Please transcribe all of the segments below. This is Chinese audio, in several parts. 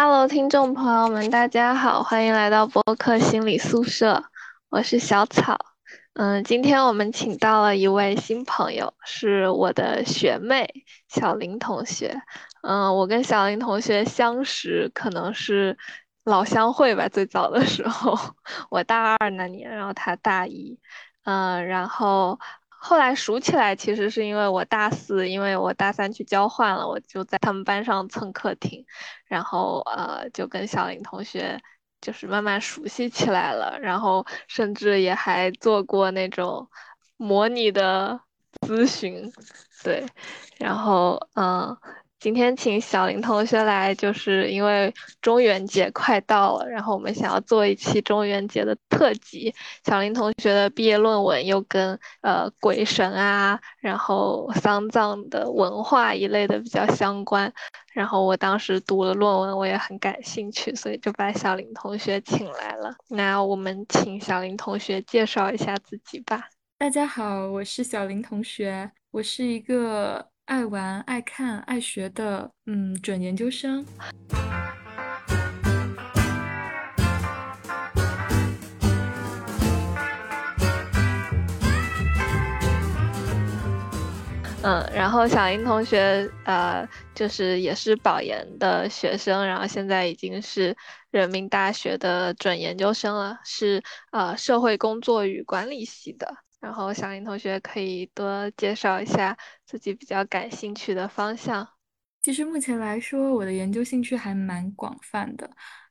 Hello，听众朋友们，大家好，欢迎来到播客心理宿舍，我是小草。嗯，今天我们请到了一位新朋友，是我的学妹小林同学。嗯，我跟小林同学相识可能是老乡会吧，最早的时候，我大二那年，然后他大一。嗯，然后。后来熟起来，其实是因为我大四，因为我大三去交换了，我就在他们班上蹭课听，然后呃，就跟小林同学就是慢慢熟悉起来了，然后甚至也还做过那种模拟的咨询，对，然后嗯。今天请小林同学来，就是因为中元节快到了，然后我们想要做一期中元节的特辑。小林同学的毕业论文又跟呃鬼神啊，然后丧葬的文化一类的比较相关。然后我当时读了论文，我也很感兴趣，所以就把小林同学请来了。那我们请小林同学介绍一下自己吧。大家好，我是小林同学，我是一个。爱玩、爱看、爱学的，嗯，准研究生。嗯，然后小林同学，呃，就是也是保研的学生，然后现在已经是人民大学的准研究生了，是呃社会工作与管理系的。然后小林同学可以多介绍一下自己比较感兴趣的方向。其实目前来说，我的研究兴趣还蛮广泛的，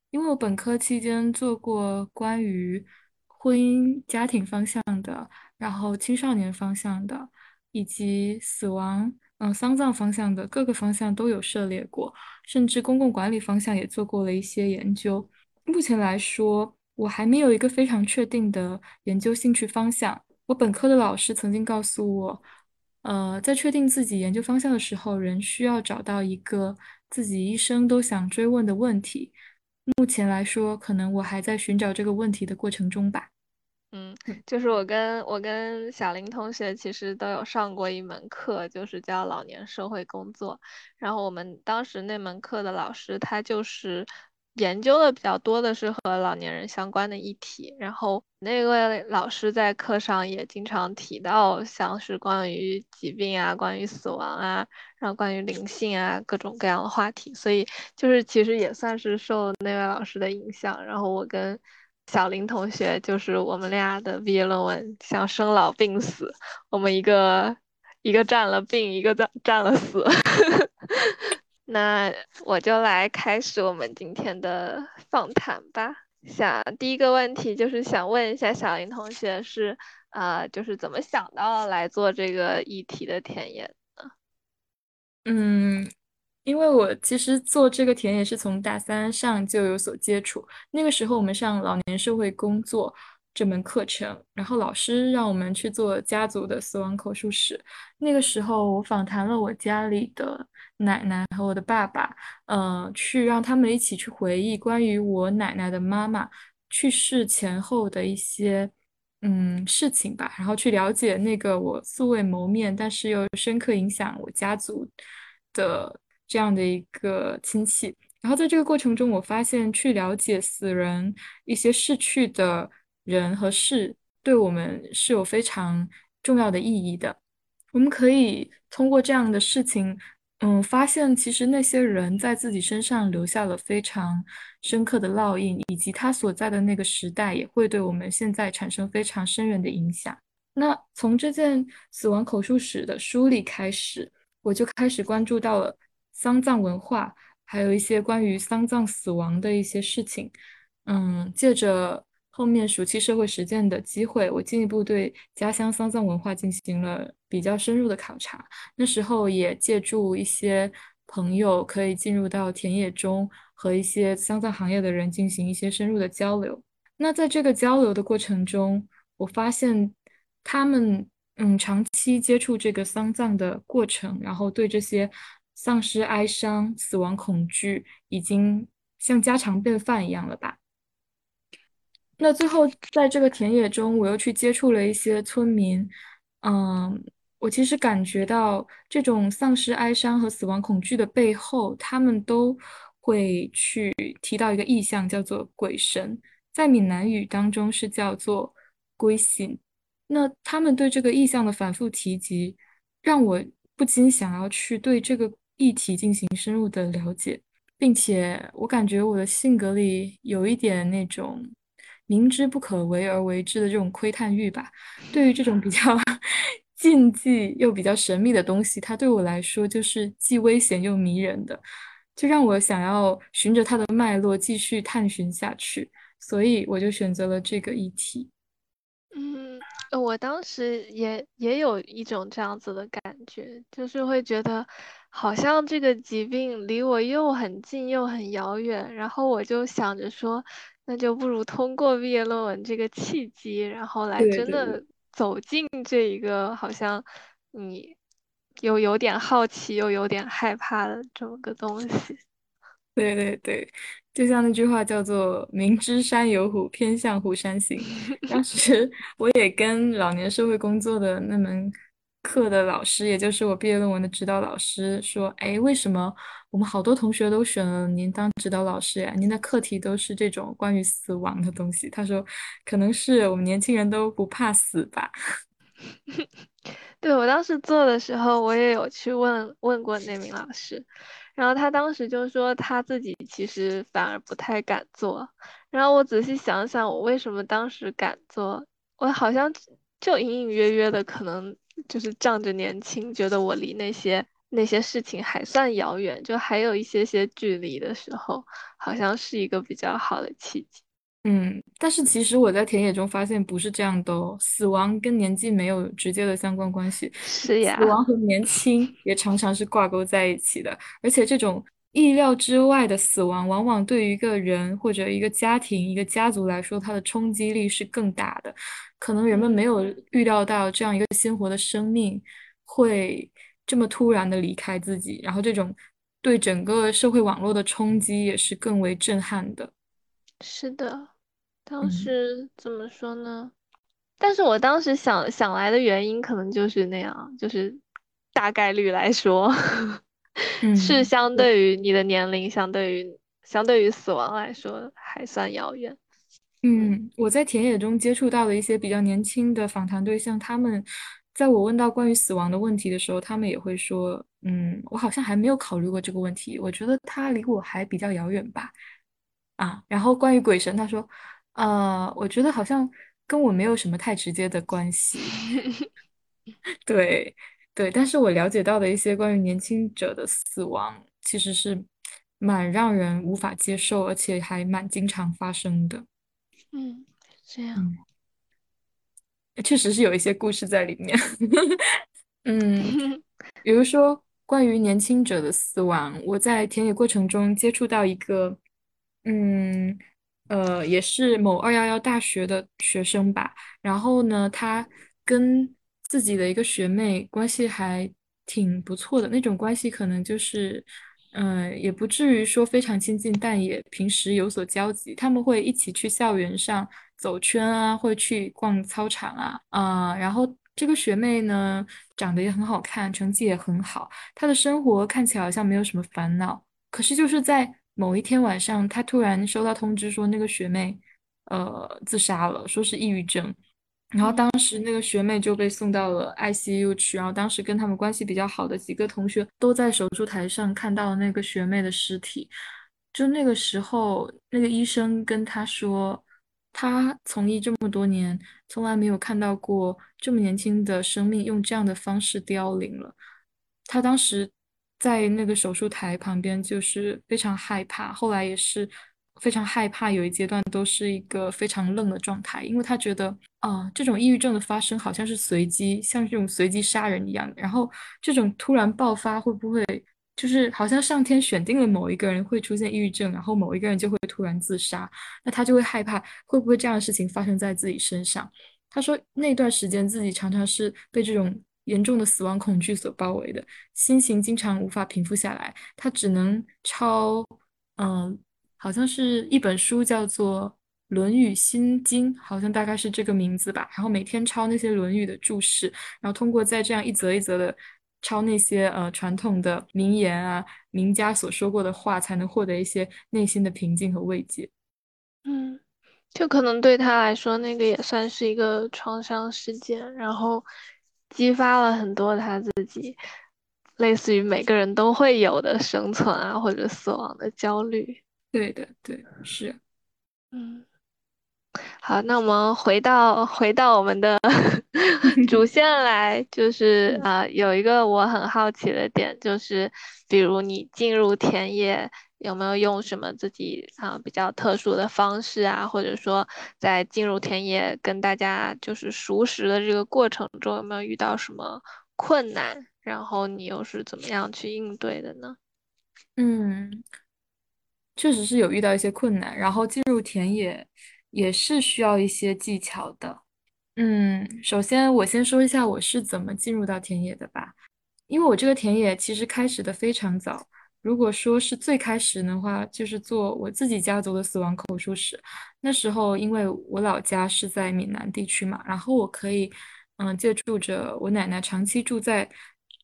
因为我本科期间做过关于婚姻家庭方向的，然后青少年方向的，以及死亡嗯丧葬方向的各个方向都有涉猎过，甚至公共管理方向也做过了一些研究。目前来说，我还没有一个非常确定的研究兴趣方向。我本科的老师曾经告诉我，呃，在确定自己研究方向的时候，人需要找到一个自己一生都想追问的问题。目前来说，可能我还在寻找这个问题的过程中吧。嗯，就是我跟我跟小林同学其实都有上过一门课，就是叫老年社会工作。然后我们当时那门课的老师，他就是。研究的比较多的是和老年人相关的议题，然后那位老师在课上也经常提到，像是关于疾病啊、关于死亡啊，然后关于灵性啊各种各样的话题，所以就是其实也算是受那位老师的影响。然后我跟小林同学，就是我们俩的毕业论文像生老病死，我们一个一个占了病，一个占占了死。那我就来开始我们今天的访谈吧。想第一个问题就是想问一下小林同学是啊，就是怎么想到来做这个议题的田野呢？嗯，因为我其实做这个田野是从大三上就有所接触，那个时候我们上老年社会工作。这门课程，然后老师让我们去做家族的死亡口述史。那个时候，我访谈了我家里的奶奶和我的爸爸，呃，去让他们一起去回忆关于我奶奶的妈妈去世前后的一些嗯事情吧，然后去了解那个我素未谋面，但是又深刻影响我家族的这样的一个亲戚。然后在这个过程中，我发现去了解死人一些逝去的。人和事对我们是有非常重要的意义的。我们可以通过这样的事情，嗯，发现其实那些人在自己身上留下了非常深刻的烙印，以及他所在的那个时代也会对我们现在产生非常深远的影响。那从这件死亡口述史的梳理开始，我就开始关注到了丧葬文化，还有一些关于丧葬死亡的一些事情。嗯，借着。后面暑期社会实践的机会，我进一步对家乡丧葬文化进行了比较深入的考察。那时候也借助一些朋友，可以进入到田野中，和一些丧葬行业的人进行一些深入的交流。那在这个交流的过程中，我发现他们嗯长期接触这个丧葬的过程，然后对这些丧失哀伤、死亡恐惧，已经像家常便饭一样了吧。那最后，在这个田野中，我又去接触了一些村民，嗯，我其实感觉到这种丧失哀伤和死亡恐惧的背后，他们都会去提到一个意象，叫做鬼神，在闽南语当中是叫做归信。那他们对这个意象的反复提及，让我不禁想要去对这个议题进行深入的了解，并且我感觉我的性格里有一点那种明知不可为而为之的这种窥探欲吧。对于这种比较禁忌又比较神秘的东西，它对我来说就是既危险又迷人的，就让我想要循着它的脉络继续探寻下去，所以我就选择了这个议题。嗯，我当时也也有一种这样子的感觉，就是会觉得好像这个疾病离我又很近又很遥远，然后我就想着说，那就不如通过毕业论文这个契机，然后来真的走进这一个好像你又有点好奇又有点害怕的这么个东西。对对对，就像那句话叫做“明知山有虎，偏向虎山行”。当时 我也跟老年社会工作的那门课的老师，也就是我毕业论文的指导老师说：“哎，为什么我们好多同学都选了您当指导老师呀？您的课题都是这种关于死亡的东西。”他说：“可能是我们年轻人都不怕死吧。”对我当时做的时候，我也有去问问过那名老师。然后他当时就说他自己其实反而不太敢做，然后我仔细想想，我为什么当时敢做？我好像就隐隐约约的可能就是仗着年轻，觉得我离那些那些事情还算遥远，就还有一些些距离的时候，好像是一个比较好的契机。嗯，但是其实我在田野中发现不是这样的哦，死亡跟年纪没有直接的相关关系，是呀，死亡和年轻也常常是挂钩在一起的，而且这种意料之外的死亡，往往对于一个人或者一个家庭、一个家族来说，它的冲击力是更大的，可能人们没有预料到这样一个鲜活的生命会这么突然的离开自己，然后这种对整个社会网络的冲击也是更为震撼的。是的。当时怎么说呢？但是我当时想想来的原因，可能就是那样，就是大概率来说，是相对于你的年龄，相对于相对于死亡来说，还算遥远。嗯，我在田野中接触到的一些比较年轻的访谈对象，他们在我问到关于死亡的问题的时候，他们也会说：“嗯，我好像还没有考虑过这个问题，我觉得它离我还比较遥远吧。”啊，然后关于鬼神，他说。呃，我觉得好像跟我没有什么太直接的关系。对对，但是我了解到的一些关于年轻者的死亡，其实是蛮让人无法接受，而且还蛮经常发生的。嗯，这样。确实是有一些故事在里面。嗯，比如说关于年轻者的死亡，我在田野过程中接触到一个，嗯。呃，也是某二幺幺大学的学生吧。然后呢，他跟自己的一个学妹关系还挺不错的，那种关系可能就是，嗯，也不至于说非常亲近，但也平时有所交集。他们会一起去校园上走圈啊，会去逛操场啊，啊。然后这个学妹呢，长得也很好看，成绩也很好，她的生活看起来好像没有什么烦恼。可是就是在某一天晚上，她突然收到通知说那个学妹，呃，自杀了，说是抑郁症。然后当时那个学妹就被送到了 ICU 去。然后当时跟他们关系比较好的几个同学都在手术台上看到了那个学妹的尸体。就那个时候，那个医生跟他说，他从医这么多年，从来没有看到过这么年轻的生命用这样的方式凋零了。他当时。在那个手术台旁边，就是非常害怕。后来也是非常害怕，有一阶段都是一个非常愣的状态，因为他觉得啊，这种抑郁症的发生好像是随机，像这种随机杀人一样。然后这种突然爆发会不会就是好像上天选定了某一个人会出现抑郁症，然后某一个人就会突然自杀？那他就会害怕会不会这样的事情发生在自己身上？他说那段时间自己常常是被这种。严重的死亡恐惧所包围的心情经常无法平复下来，他只能抄，嗯，好像是一本书叫做《论语心经》，好像大概是这个名字吧。然后每天抄那些《论语》的注释，然后通过在这样一则一则的抄那些呃传统的名言啊、名家所说过的话，才能获得一些内心的平静和慰藉。嗯，就可能对他来说，那个也算是一个创伤事件，然后激发了很多他自己，类似于每个人都会有的生存啊或者死亡的焦虑。对的，对，是，嗯。好，那我们回到回到我们的 主线来，就是啊，有一个我很好奇的点，就是比如你进入田野，有没有用什么自己啊比较特殊的方式啊，或者说在进入田野跟大家就是熟识的这个过程中，有没有遇到什么困难？然后你又是怎么样去应对的呢？嗯，确实是有遇到一些困难，然后进入田野。也是需要一些技巧的。嗯，首先我先说一下我是怎么进入到田野的吧。因为我这个田野其实开始的非常早。如果说是最开始的话，就是做我自己家族的死亡口述史。那时候因为我老家是在闽南地区嘛，然后我可以嗯借助着我奶奶长期住在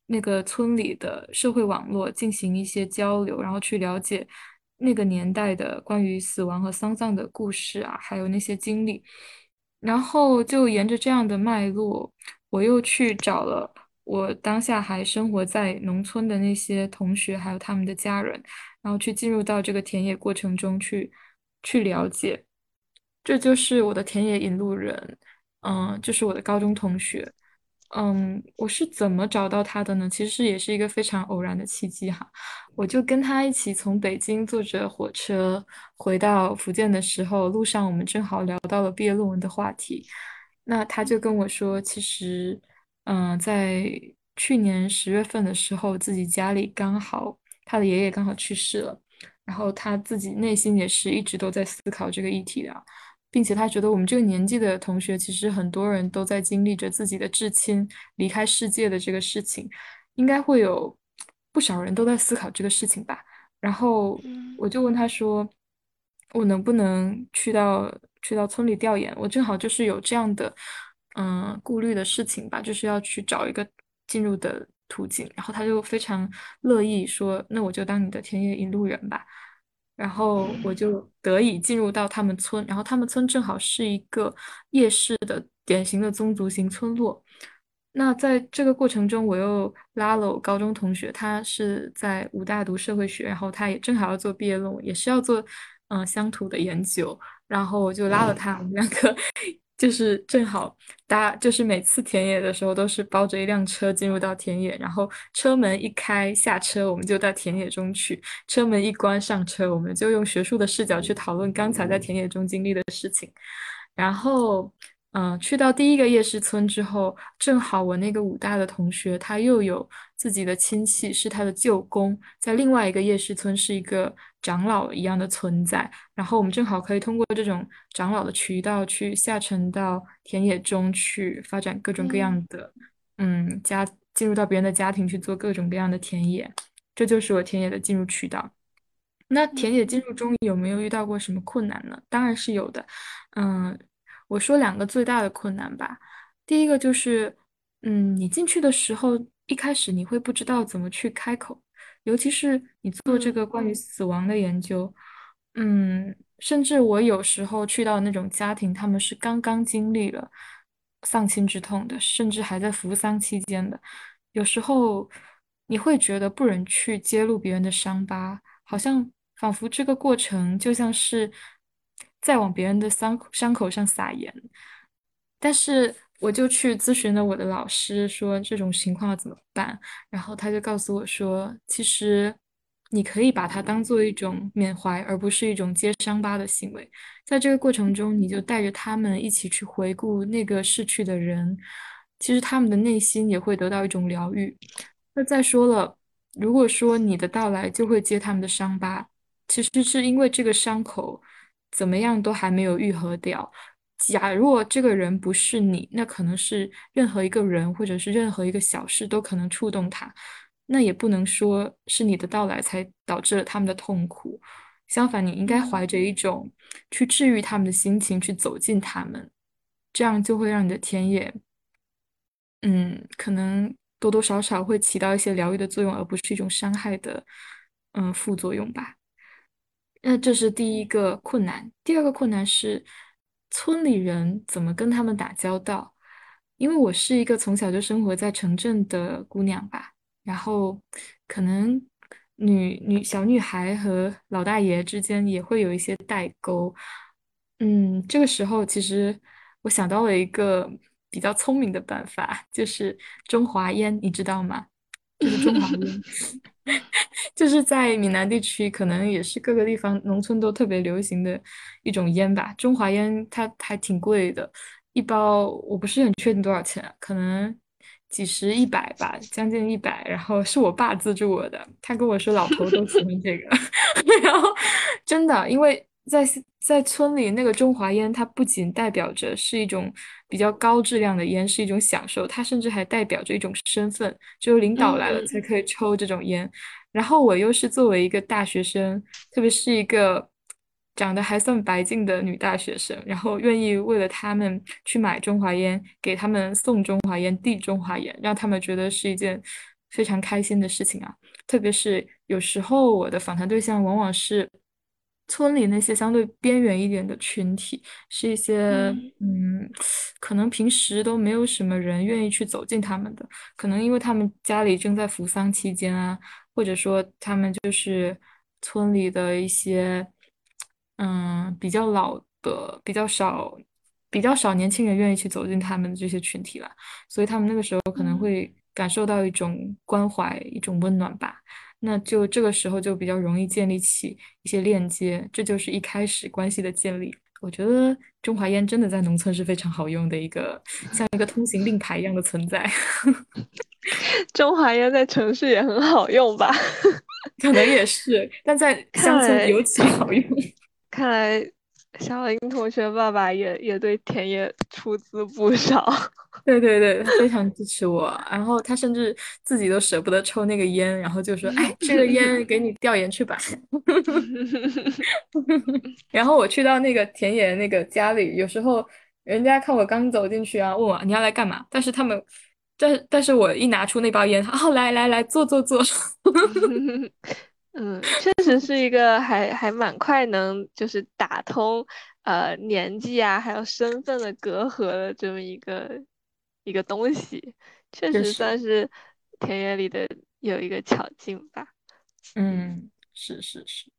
那个村里的社会网络进行一些交流，然后去了解。那个年代的关于死亡和丧葬的故事啊，还有那些经历，然后就沿着这样的脉络，我又去找了我当下还生活在农村的那些同学，还有他们的家人，然后去进入到这个田野过程中去去了解，这就是我的田野引路人，嗯，就是我的高中同学。嗯，我是怎么找到他的呢？其实也是一个非常偶然的契机哈。我就跟他一起从北京坐着火车回到福建的时候，路上我们正好聊到了毕业论文的话题。那他就跟我说，其实，嗯，在去年十月份的时候，自己家里刚好他的爷爷刚好去世了，然后他自己内心也是一直都在思考这个议题的。并且他觉得我们这个年纪的同学，其实很多人都在经历着自己的至亲离开世界的这个事情，应该会有不少人都在思考这个事情吧。然后我就问他说：“我能不能去到去到村里调研？我正好就是有这样的嗯顾虑的事情吧，就是要去找一个进入的途径。”然后他就非常乐意说：“那我就当你的田野引路人吧。”然后我就得以进入到他们村，然后他们村正好是一个夜市的典型的宗族型村落。那在这个过程中，我又拉了我高中同学，他是在武大读社会学，然后他也正好要做毕业论文，也是要做嗯乡土的研究，然后我就拉了他，我们两个。就是正好搭，就是每次田野的时候都是包着一辆车进入到田野，然后车门一开下车，我们就到田野中去；车门一关上车，我们就用学术的视角去讨论刚才在田野中经历的事情，然后。嗯，去到第一个夜市村之后，正好我那个武大的同学，他又有自己的亲戚是他的舅公，在另外一个夜市村是一个长老一样的存在，然后我们正好可以通过这种长老的渠道去下沉到田野中去发展各种各样的，嗯，家进入到别人的家庭去做各种各样的田野，这就是我田野的进入渠道。那田野进入中有没有遇到过什么困难呢？当然是有的，嗯。我说两个最大的困难吧，第一个就是，嗯，你进去的时候，一开始你会不知道怎么去开口，尤其是你做这个关于死亡的研究，嗯，甚至我有时候去到那种家庭，他们是刚刚经历了丧亲之痛的，甚至还在服丧期间的，有时候你会觉得不忍去揭露别人的伤疤，好像仿佛这个过程就像是。在往别人的伤伤口上撒盐，但是我就去咨询了我的老师，说这种情况怎么办？然后他就告诉我说，其实你可以把它当做一种缅怀，而不是一种揭伤疤的行为。在这个过程中，你就带着他们一起去回顾那个逝去的人，其实他们的内心也会得到一种疗愈。那再说了，如果说你的到来就会揭他们的伤疤，其实是因为这个伤口。怎么样都还没有愈合掉。假若这个人不是你，那可能是任何一个人，或者是任何一个小事都可能触动他。那也不能说是你的到来才导致了他们的痛苦。相反，你应该怀着一种去治愈他们的心情去走进他们，这样就会让你的田野，嗯，可能多多少少会起到一些疗愈的作用，而不是一种伤害的嗯副作用吧。那这是第一个困难，第二个困难是村里人怎么跟他们打交道，因为我是一个从小就生活在城镇的姑娘吧，然后可能女女小女孩和老大爷之间也会有一些代沟，嗯，这个时候其实我想到了一个比较聪明的办法，就是中华烟，你知道吗？就是中华烟。就是在闽南地区，可能也是各个地方农村都特别流行的一种烟吧。中华烟它还挺贵的，一包我不是很确定多少钱，可能几十一百吧，将近一百。然后是我爸资助我的，他跟我说老头都喜欢这个，然后真的，因为。在在村里，那个中华烟，它不仅代表着是一种比较高质量的烟，是一种享受，它甚至还代表着一种身份，只有领导来了才可以抽这种烟。然后我又是作为一个大学生，特别是一个长得还算白净的女大学生，然后愿意为了他们去买中华烟，给他们送中华烟、递中华烟，让他们觉得是一件非常开心的事情啊。特别是有时候我的访谈对象往往是。村里那些相对边缘一点的群体，是一些嗯，可能平时都没有什么人愿意去走进他们的，可能因为他们家里正在扶丧期间啊，或者说他们就是村里的一些嗯比较老的、比较少、比较少年轻人愿意去走进他们的这些群体了，所以他们那个时候可能会感受到一种关怀、一种温暖吧。那就这个时候就比较容易建立起一些链接，这就是一开始关系的建立。我觉得中华烟真的在农村是非常好用的一个，像一个通行令牌一样的存在。中华烟在城市也很好用吧？可能也是，但在乡村尤其好用。看来小林同学爸爸也也对田野出资不少。对对对，非常支持我，然后他甚至自己都舍不得抽那个烟，然后就说：“哎，这个烟给你调研去吧。”然后我去到那个田野那个家里，有时候人家看我刚走进去啊，问我你要来干嘛？但是他们，但但是我一拿出那包烟，哦，来来来，坐坐坐。嗯，确实是一个还还蛮快能就是打通呃年纪啊还有身份的隔阂的这么一个。一个东西，确实算是田野里的有一个巧劲吧。嗯，是是是。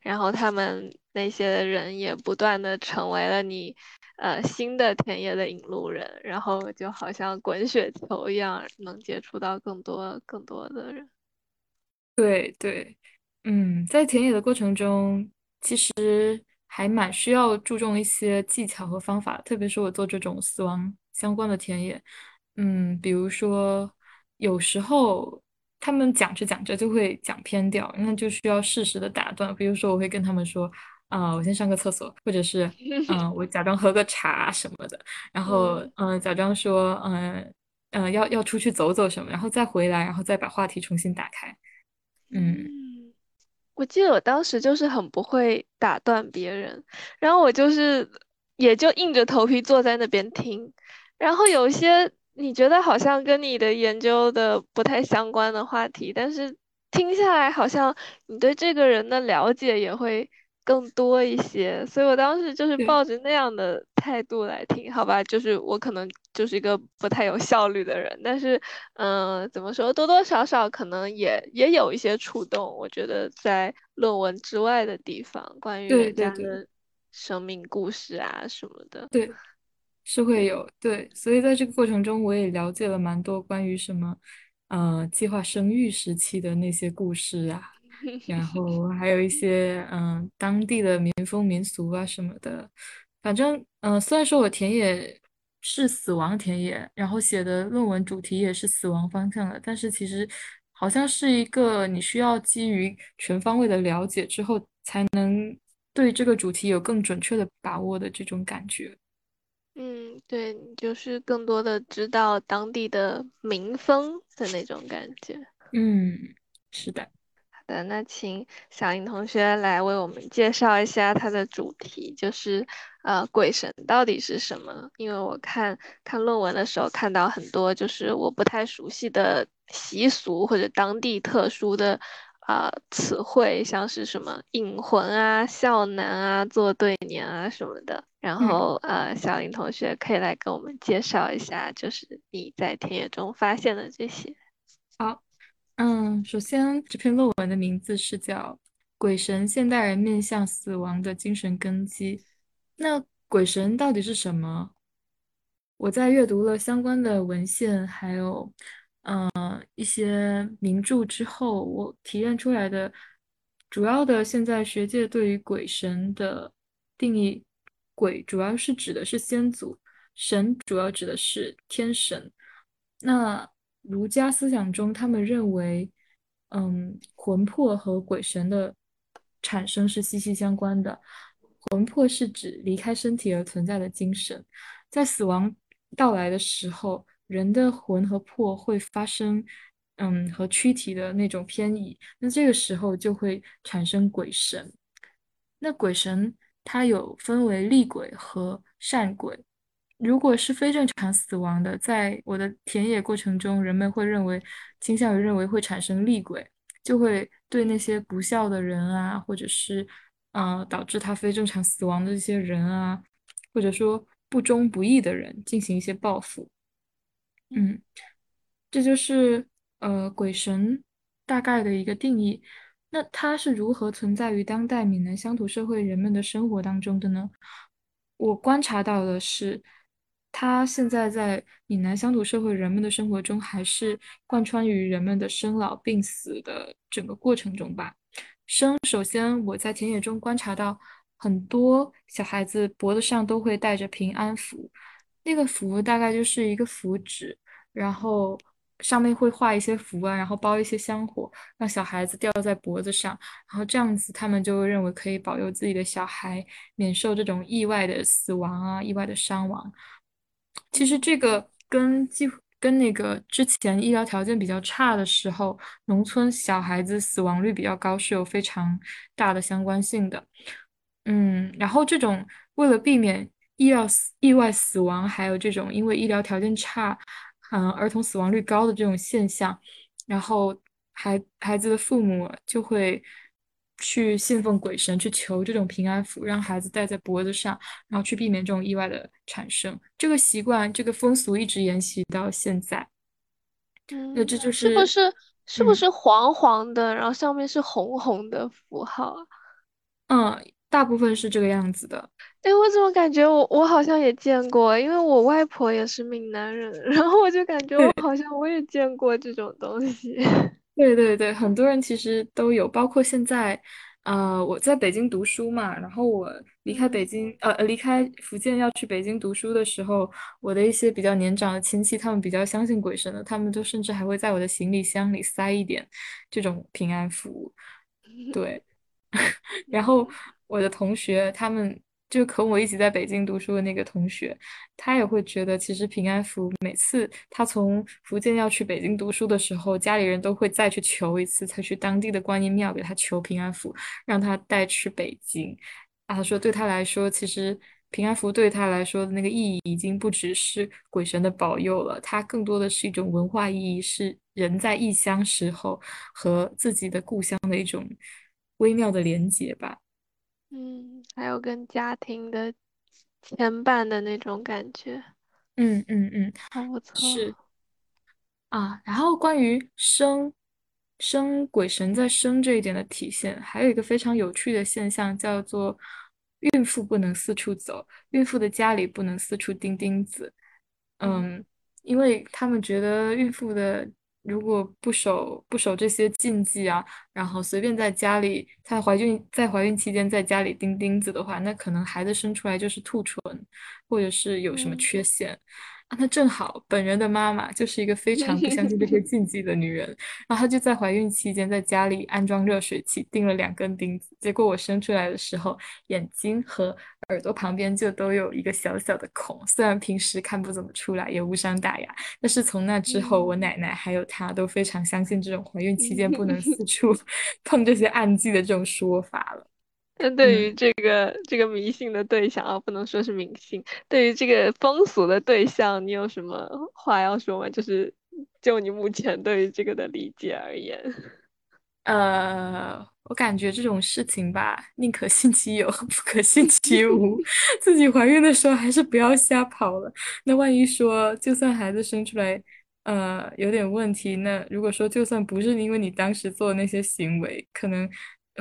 然后他们那些人也不断的成为了你呃新的田野的引路人，然后就好像滚雪球一样，能接触到更多更多的人。对对，嗯，在田野的过程中，其实还蛮需要注重一些技巧和方法，特别是我做这种死亡。相关的田野，嗯，比如说有时候他们讲着讲着就会讲偏掉，那就需要适时的打断。比如说我会跟他们说，啊，我先上个厕所，或者是，嗯，我假装喝个茶什么的，然后，嗯，假装说，嗯，嗯，要要出去走走什么，然后再回来，然后再把话题重新打开。嗯，我记得我当时就是很不会打断别人，然后我就是也就硬着头皮坐在那边听。然后有些你觉得好像跟你的研究的不太相关的话题，但是听下来好像你对这个人的了解也会更多一些。所以我当时就是抱着那样的态度来听，好吧，就是我可能就是一个不太有效率的人，但是嗯，怎么说，多多少少可能也也有一些触动。我觉得在论文之外的地方，关于人家的生命故事啊什么的，对。是会有对，所以在这个过程中，我也了解了蛮多关于什么，呃，计划生育时期的那些故事啊，然后还有一些嗯当地的民风民俗啊什么的。反正嗯，虽然说我田野是死亡田野，然后写的论文主题也是死亡方向的，但是其实好像是一个你需要基于全方位的了解之后，才能对这个主题有更准确的把握的这种感觉。嗯，对，就是更多的知道当地的民风的那种感觉。嗯，是的。好的，那请小林同学来为我们介绍一下它的主题，就是呃，鬼神到底是什么？因为我看看论文的时候看到很多就是我不太熟悉的习俗或者当地特殊的啊、词汇，像是什么引魂啊、孝男啊、做对联啊什么的。然嗯。后呃，小林同学可以来跟我们介绍一下，就是你在田野中发现的这些。好。嗯，首先这篇论文的名字是叫《鬼神：现代人面向死亡的精神根基》。那鬼神到底是什么？我在阅读了相关的文献，还有嗯、一些名著之后，我提炼出来的主要的现在学界对于鬼神的定义，鬼主要是指的是先祖，神主要指的是天神。那儒家思想中，他们认为，嗯，魂魄和鬼神的产生是息息相关的。魂魄是指离开身体而存在的精神，在死亡到来的时候，人的魂和魄会发生，嗯，和躯体的那种偏移，那这个时候就会产生鬼神。那鬼神它有分为厉鬼和善鬼。如果是非正常死亡的，在我的田野过程中，人们会认为倾向于认为会产生厉鬼，就会对那些不孝的人啊，或者是呃导致他非正常死亡的这些人啊，或者说不忠不义的人进行一些报复。嗯，这就是呃鬼神大概的一个定义。那它是如何存在于当代闽南乡土社会人们的生活当中的呢？我观察到的是，它现在在闽南乡土社会人们的生活中，还是贯穿于人们的生老病死的整个过程中吧。生，首先我在田野中观察到，很多小孩子脖子上都会戴着平安符，那个符大概就是一个符纸。然后上面会画一些符啊，然后包一些香火，让小孩子吊在脖子上，然后这样子他们就认为可以保佑自己的小孩免受这种意外的死亡啊、意外的伤亡。其实这个跟几乎跟那个之前医疗条件比较差的时候，农村小孩子死亡率比较高是有非常大的相关性的。嗯，然后这种为了避免医疗死意外死亡，还有这种因为医疗条件差，嗯，儿童死亡率高的这种现象，然后孩孩子的父母就会去信奉鬼神，去求这种平安符，让孩子戴在脖子上，然后去避免这种意外的产生。这个习惯，这个风俗一直沿袭到现在。那嗯，这就是，是不是是不嗯是黄黄的，然后上面是红红的符号啊？嗯，大部分是这个样子的。哎，我怎么感觉我我好像也见过，因为我外婆也是闽南人，然后我就感觉我。好像我也见过这种东西。对对对，很多人其实都有，包括现在，呃，我在北京读书嘛，然后我离开北嗯京，呃，呃离开福建要去北京读书的时候，我的一些比较年长的亲戚，他们比较相信鬼神的，他们都甚至还会在我的行李箱里塞一点这种平安符，对。然后我的同学，他们就和我一起在北京读书的那个同学，他也会觉得，其实平安符每次他从福建要去北京读书的时候，家里人都会再去求一次，才去当地的观音庙给他求平安符，让他带去北京。啊，他说对他来说，其实平安符对他来说的那个意义已经不只是鬼神的保佑了，它更多的是一种文化意义，是人在异乡时候和自己的故乡的一种微妙的连结吧。嗯，还有跟家庭的牵绊的那种感觉，嗯嗯嗯，还不错。是。啊，然后关于生生鬼神在生这一点的体现，还有一个非常有趣的现象，叫做孕妇不能四处走，孕妇的家里不能四处钉钉子。嗯嗯，因为他们觉得孕妇的如果不守不守这些禁忌啊，然后随便在家里，她怀孕在怀孕期间在家里钉钉子的话，那可能孩子生出来就是兔唇，或者是有什么嗯。缺陷。啊，那正好本人的妈妈就是一个非常不相信这些禁忌的女人，然后她就在怀孕期间在家里安装热水器，钉了两根钉子。结果我生出来的时候，眼睛和耳朵旁边就都有一个小小的孔，虽然平时看不怎么出来，也无伤大雅，但是从那之后，我奶奶还有她都非常相信这种怀孕期间不能四处 碰这些暗器的这种说法了。那对于嗯。这个这个迷信的对象啊，不能说是迷信，对于这个风俗的对象，你有什么话要说吗？就是就你目前对于这个的理解而言。呃，我感觉这种事情吧，宁可信其有，不可信 其无。自己怀孕的时候还是不要瞎跑了。那万一说，就算孩子生出来，呃，有点问题，那如果说就算不是因为你当时做的那些行为，可能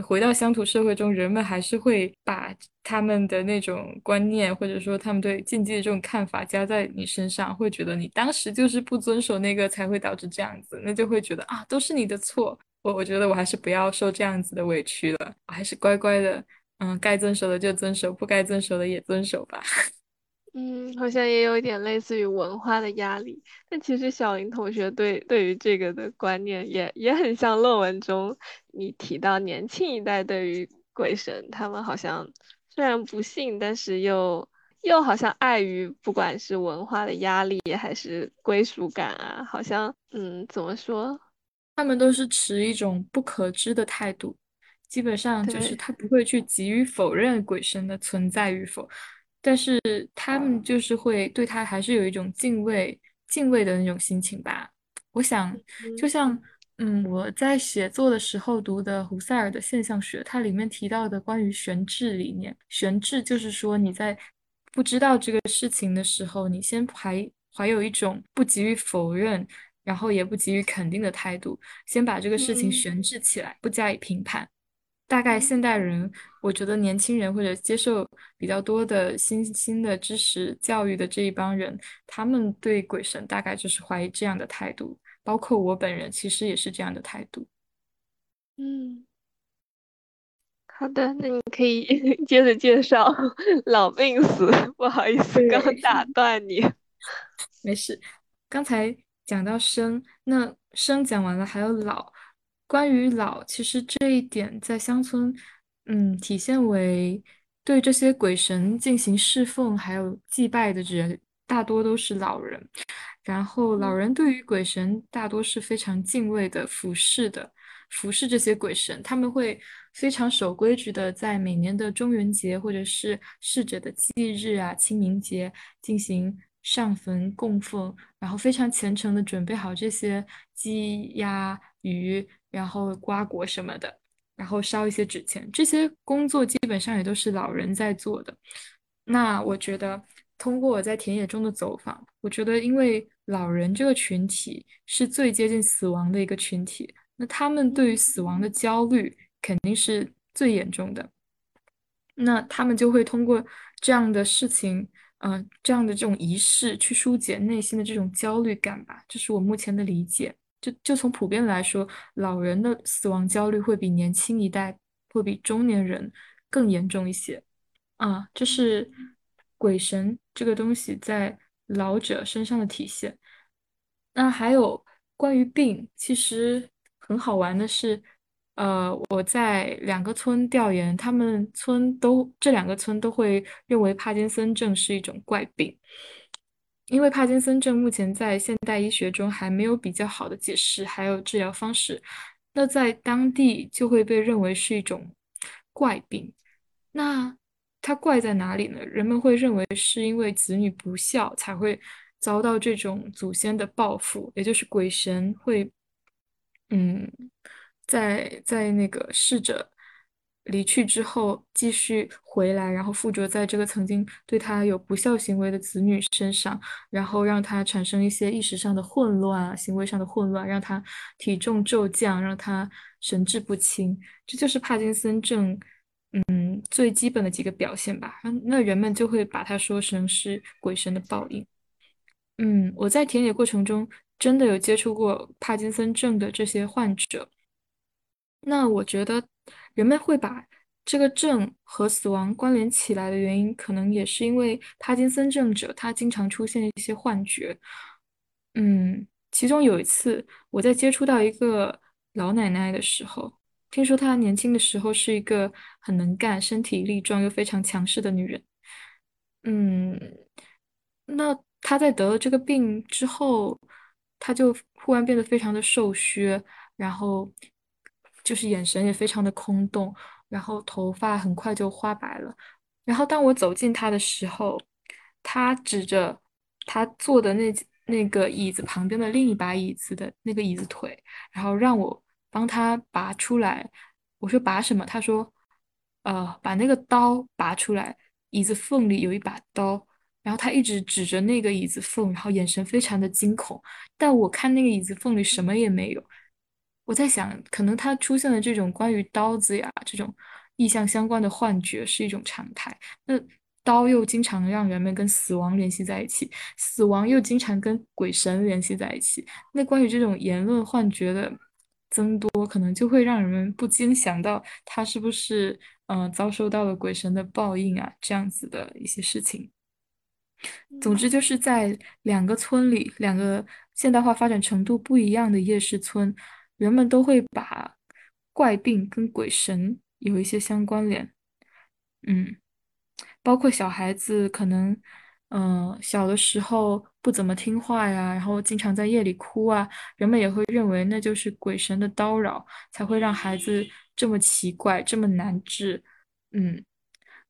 回到乡土社会中，人们还是会把他们的那种观念，或者说他们对禁忌的这种看法加在你身上，会觉得你当时就是不遵守那个，才会导致这样子，那就会觉得啊，都是你的错。我我觉得我还是不要受这样子的委屈了，我还是乖乖的，嗯，该遵守的就遵守，不该遵守的也遵守吧。嗯，好像也有一点类似于文化的压力，但其实小林同学对对于这个的观念也也很像论文中你提到年轻一代对于鬼神，他们好像虽然不信，但是又又好像碍于不管是文化的压力还是归属感啊，好像嗯怎么说？他们都是持一种不可知的态度，基本上就是，他不会去急于否认鬼神的存在与否，但是他们就是会对他还是有一种敬畏、敬畏的那种心情吧。我想，就嗯像嗯，我在写作的时候读的胡塞尔的现象学，它里面提到的关于悬置理念，悬置就是说你在不知道这个事情的时候，你先怀怀有一种不急于否认。然后也不急于肯定的态度，先把这个事情嗯悬置起来，不加以评判。大概嗯现代人，我觉得年轻人或者接受比较多的新兴的知识教育的这一帮人，他们对鬼神大概就是怀疑这样的态度，包括我本人其实也是这样的态度。嗯，好的，那你可以 接着介绍老病死，不好意思，刚，打断你。没事，刚才讲到生，那生讲完了，还有老。关于老，其实这一点在乡村，嗯，体现为对这些鬼神进行侍奉还有祭拜的人，大多都是老人。然后老嗯。人对于鬼神大多是非常敬畏的，服侍的，服侍这些鬼神，他们会非常守规矩的，在每年的中元节或者是逝者的忌日啊、清明节进行上坟供奉，然后非常虔诚的准备好这些鸡鸭鱼，然后瓜果什么的，然后烧一些纸钱，这些工作基本上也都是老人在做的。那我觉得，通过我在田野中的走访，我觉得因为老人这个群体是最接近死亡的一个群体，那他们对于死亡的焦虑肯定是最严重的。那他们就会通过这样的事情，嗯、这样的这种仪式去疏解内心的这种焦虑感吧，这是我目前的理解。就就从普遍来说，老人的死亡焦虑会比年轻一代，会比中年人更严重一些。啊，这是鬼神这个东西在老者身上的体现。那还有关于病，其实很好玩的是，呃，我在两个村调研，他们村都这两个村都会认为帕金森症是一种怪病，因为帕金森症目前在现代医学中还没有比较好的解释，还有治疗方式，那在当地就会被认为是一种怪病。那它怪在哪里呢？人们会认为是因为子女不孝才会遭到这种祖先的报复，也就是鬼神会，嗯，在在那个逝者离去之后继续回来，然后附着在这个曾经对他有不孝行为的子女身上，然后让他产生一些意识上的混乱啊，行为上的混乱，让他体重骤降，让他神志不清。这就是帕金森症。嗯，最基本的几个表现吧，那人们就会把它说成是鬼神的报应。嗯，我在田野过程中真的有接触过帕金森症的这些患者，那我觉得人们会把这个症和死亡关联起来的原因，可能也是因为帕金森症者他经常出现一些幻觉。嗯，其中有一次我在接触到一个老奶奶的时候，听说她年轻的时候是一个很能干、身体力壮又非常强势的女人。嗯，那她在得了这个病之后，她就忽然变得非常的瘦削，然后就是眼神也非常的空洞，然后头发很快就花白了。然后当我走近他的时候，他指着他坐的那那个椅子旁边的另一把椅子的那个椅子腿，然后让我帮他拔出来。我说拔什么？他说，呃，把那个刀拔出来，椅子缝里有一把刀。然后他一直指着那个椅子缝，然后眼神非常的惊恐。但我看那个椅子缝里什么也没有。我在想，可能他出现的这种关于刀子呀这种意象相关的幻觉是一种常态。那刀又经常让人们跟死亡联系在一起，死亡又经常跟鬼神联系在一起。那关于这种言论幻觉的增多，可能就会让人们不禁想到他是不是嗯遭受到了鬼神的报应啊这样子的一些事情。总之就是在两个村里，两个现代化发展程度不一样的夜市村。人们都会把怪病跟鬼神有一些相关联，嗯，包括小孩子可能，嗯，小的时候不怎么听话呀，然后经常在夜里哭啊，人们也会认为那就是鬼神的叨扰，才会让孩子这么奇怪，这么难治，嗯，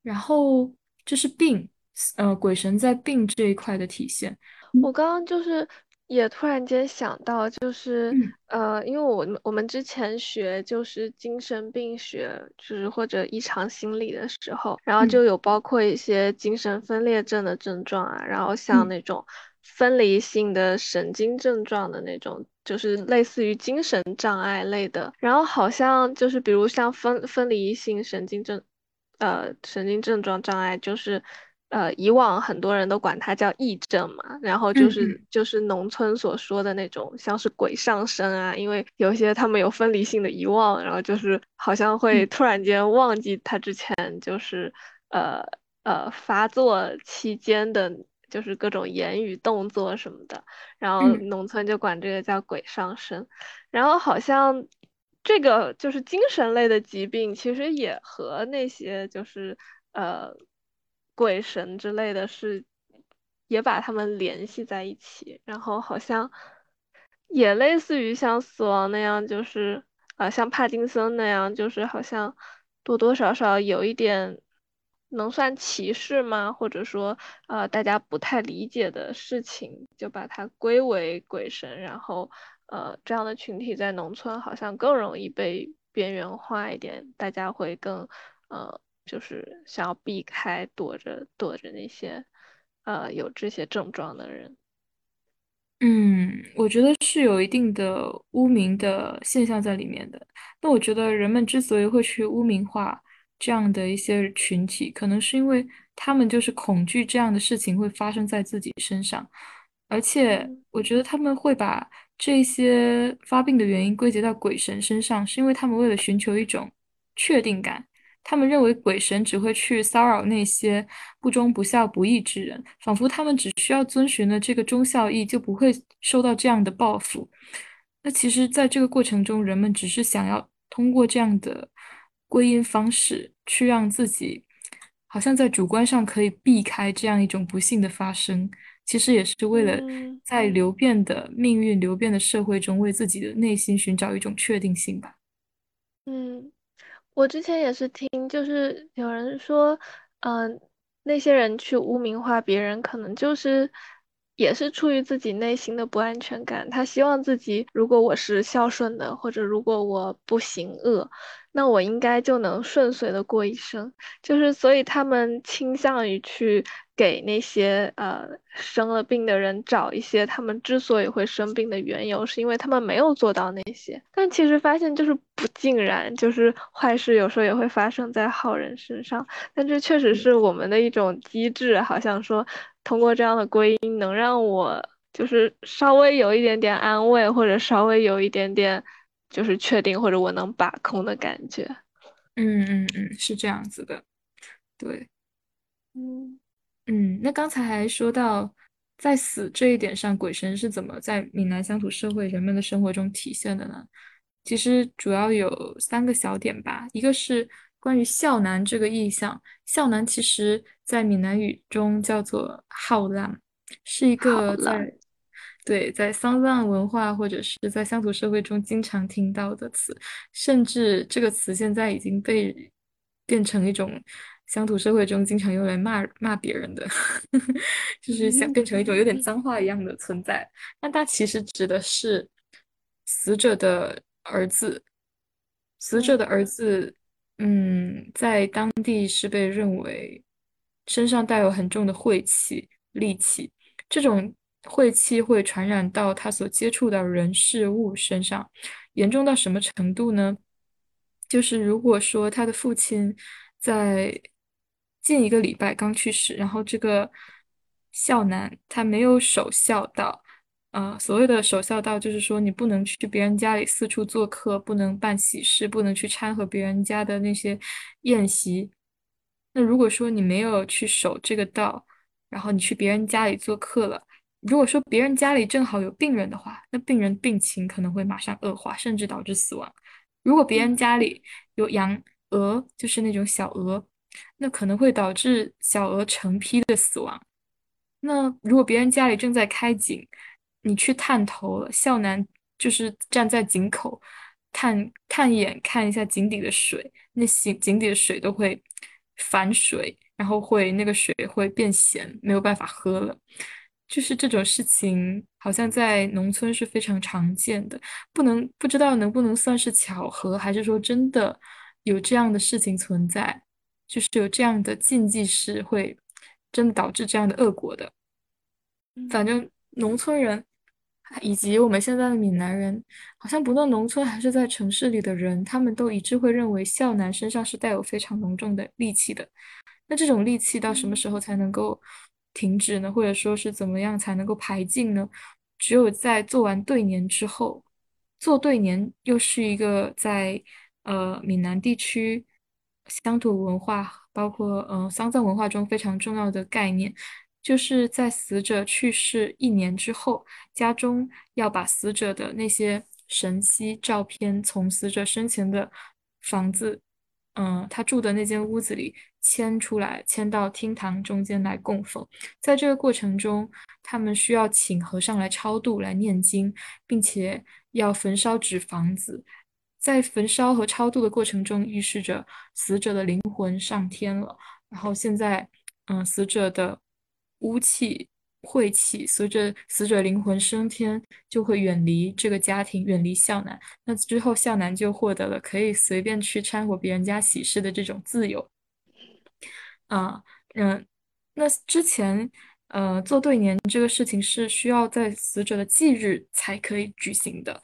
然后这是病，呃，鬼神在病这一块的体现。我刚刚就是。也突然间想到，就是呃，因为我们我们之前学就是精神病学，就是或者异常心理的时候，然后就有包括一些精神分裂症的症状啊，然后像那种分离性的神经症状的那种，就是类似于精神障碍类的，然后好像就是比如像分分离性神经症，呃，神经症状障碍就是。呃，以往很多人都管它叫癔症嘛，然后就是就是农村所说的那种，像是鬼上身啊，因为有些他们有分离性的遗忘，然后就是好像会突然间忘记他之前就是呃呃发作期间的，就是各种言语动作什么的，然后农村就管这个叫鬼上身，然后好像这个就是精神类的疾病，其实也和那些就是呃。鬼神之类的是，也把他们联系在一起，然后好像也类似于像死亡那样，就是啊，像帕金森那样，就是好像多多少少有一点能算歧视吗？或者说呃，大家不太理解的事情，就把它归为鬼神，然后呃，这样的群体在农村好像更容易被边缘化一点，大家会更呃。就是想要避开、躲着、躲着那些，呃，有这些症状的人。嗯，我觉得是有一定的污名的现象在里面的。那我觉得人们之所以会去污名化这样的一些群体，可能是因为他们就是恐惧这样的事情会发生在自己身上，而且我觉得他们会把这些发病的原因归结到鬼神身上，是因为他们为了寻求一种确定感。他们认为鬼神只会去骚扰那些不忠不孝不义之人，仿佛他们只需要遵循了这个忠孝义，就不会受到这样的报复。那其实，在这个过程中，人们只是想要通过这样的归因方式，去让自己好像在主观上可以避开这样一种不幸的发生。其实也是为了在流变的命运、流变的社会中，为自己的内心寻找一种确定性吧。嗯。我之前也是听，就是有人说，嗯，那些人去污名化别人，可能就是也是出于自己内心的不安全感。他希望自己，如果我是孝顺的，或者如果我不行恶。那我应该就能顺遂的过一生，就是所以他们倾向于去给那些呃生了病的人找一些他们之所以会生病的缘由，是因为他们没有做到那些。但其实发现就是不尽然，就是坏事有时候也会发生在好人身上。但这确实是我们的一种机制，好像说通过这样的归因，能让我就是稍微有一点点安慰，或者稍微有一点点。就是确定或者我能把控的感觉，嗯嗯嗯，是这样子的，对，嗯嗯，那刚才还说到在死这一点上，鬼神是怎么在闽南乡土社会人们的生活中体现的呢？其实主要有三个小点吧，一个是关于孝男这个意象，孝男其实在闽南语中叫做浩浪，是一个在。对，在丧葬文化或者是在乡土社会中经常听到的词，甚至这个词现在已经被变成一种乡土社会中经常用来骂骂别人的，就是想变成一种有点脏话一样的存在。但它其实指的是死者的儿子，死者的儿子，嗯，在当地是被认为身上带有很重的晦气、戾气，这种晦气会传染到他所接触到人事物身上，严重到什么程度呢？就是如果说他的父亲在近一个礼拜刚去世，然后这个孝男他没有守孝道，呃，所谓的守孝道就是说你不能去别人家里四处做客，不能办喜事，不能去掺和别人家的那些宴席。那如果说你没有去守这个道，然后你去别人家里做客了，如果说别人家里正好有病人的话，那病人病情可能会马上恶化，甚至导致死亡。如果别人家里有养鹅，就是那种小鹅，那可能会导致小鹅成批的死亡。那如果别人家里正在开井，你去探头了，孝男就是站在井口探探眼看一下井底的水，那井井底的水都会反水，然后会那个水会变咸，没有办法喝了。就是这种事情，好像在农村是非常常见的，不能不知道能不能算是巧合，还是说真的有这样的事情存在，就是有这样的禁忌是会真的导致这样的恶果的。反正农村人以及我们现在的闽南人，好像不论农村还是在城市里的人，他们都一致会认为孝男身上是带有非常浓重的戾气的。那这种戾气到什么时候才能够？停止呢，或者说是怎么样才能够排尽呢？只有在做完对年之后，做对年又是一个在呃闽南地区乡土文化，包括呃丧葬文化中非常重要的概念，就是在死者去世一年之后，家中要把死者的那些神息照片从死者生前的房子，嗯，他住的那间屋子里。迁出来，迁到厅堂中间来供奉。在这个过程中，他们需要请和尚来超度、来念经，并且要焚烧纸房子。在焚烧和超度的过程中，预示着死者的灵魂上天了。然后现在，嗯，死者的污气、晦气，随着死者灵魂升天，就会远离这个家庭，远离孝男。那之后，孝男就获得了可以随便去掺和别人家喜事的这种自由。啊，嗯，那之前，呃，做对年这个事情是需要在死者的忌日才可以举行的，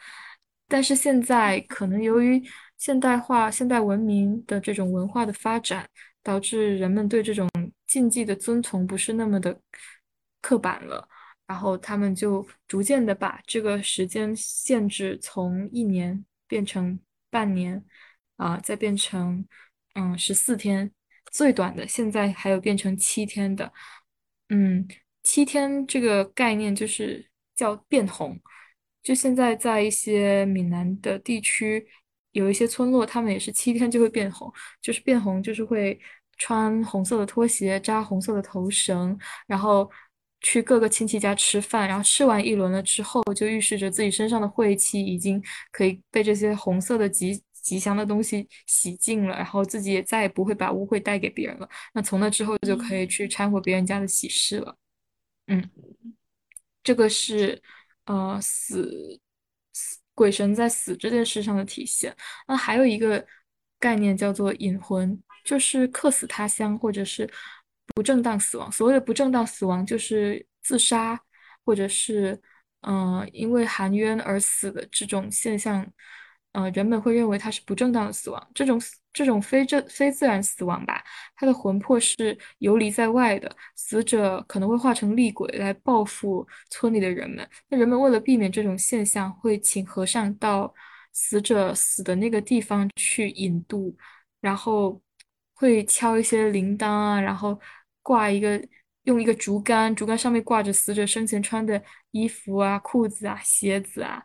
但是现在可能由于现代化、现代文明的这种文化的发展，导致人们对这种禁忌的遵从不是那么的刻板了，然后他们就逐渐的把这个时间限制从一年变成半年，啊，再变成嗯十四天。最短的，现在还有变成七天的，嗯，七天这个概念就是叫变红，就现在在一些闽南的地区，有一些村落，他们也是七天就会变红，就是变红，就是会穿红色的拖鞋，扎红色的头绳，然后去各个亲戚家吃饭，然后吃完一轮了之后，就预示着自己身上的晦气已经可以被这些红色的吉。吉祥的东西洗净了，然后自己也再也不会把污秽带给别人了。那从那之后就可以去掺和别人家的喜事了。嗯，这个是呃死死鬼神在死这件事上的体现。那还有一个概念叫做引魂，就是客死他乡或者是不正当死亡。所谓的不正当死亡，就是自杀或者是嗯因为含冤而死的这种现象。呃，人们会认为它是不正当的死亡，这种这种非正非自然死亡吧，他的魂魄是游离在外的，死者可能会化成厉鬼来报复村里的人们。那人们为了避免这种现象，会请和尚到死者死的那个地方去引渡，然后会敲一些铃铛啊，然后挂一个用一个竹竿，竹竿上面挂着死者生前穿的衣服啊、裤子啊、鞋子啊。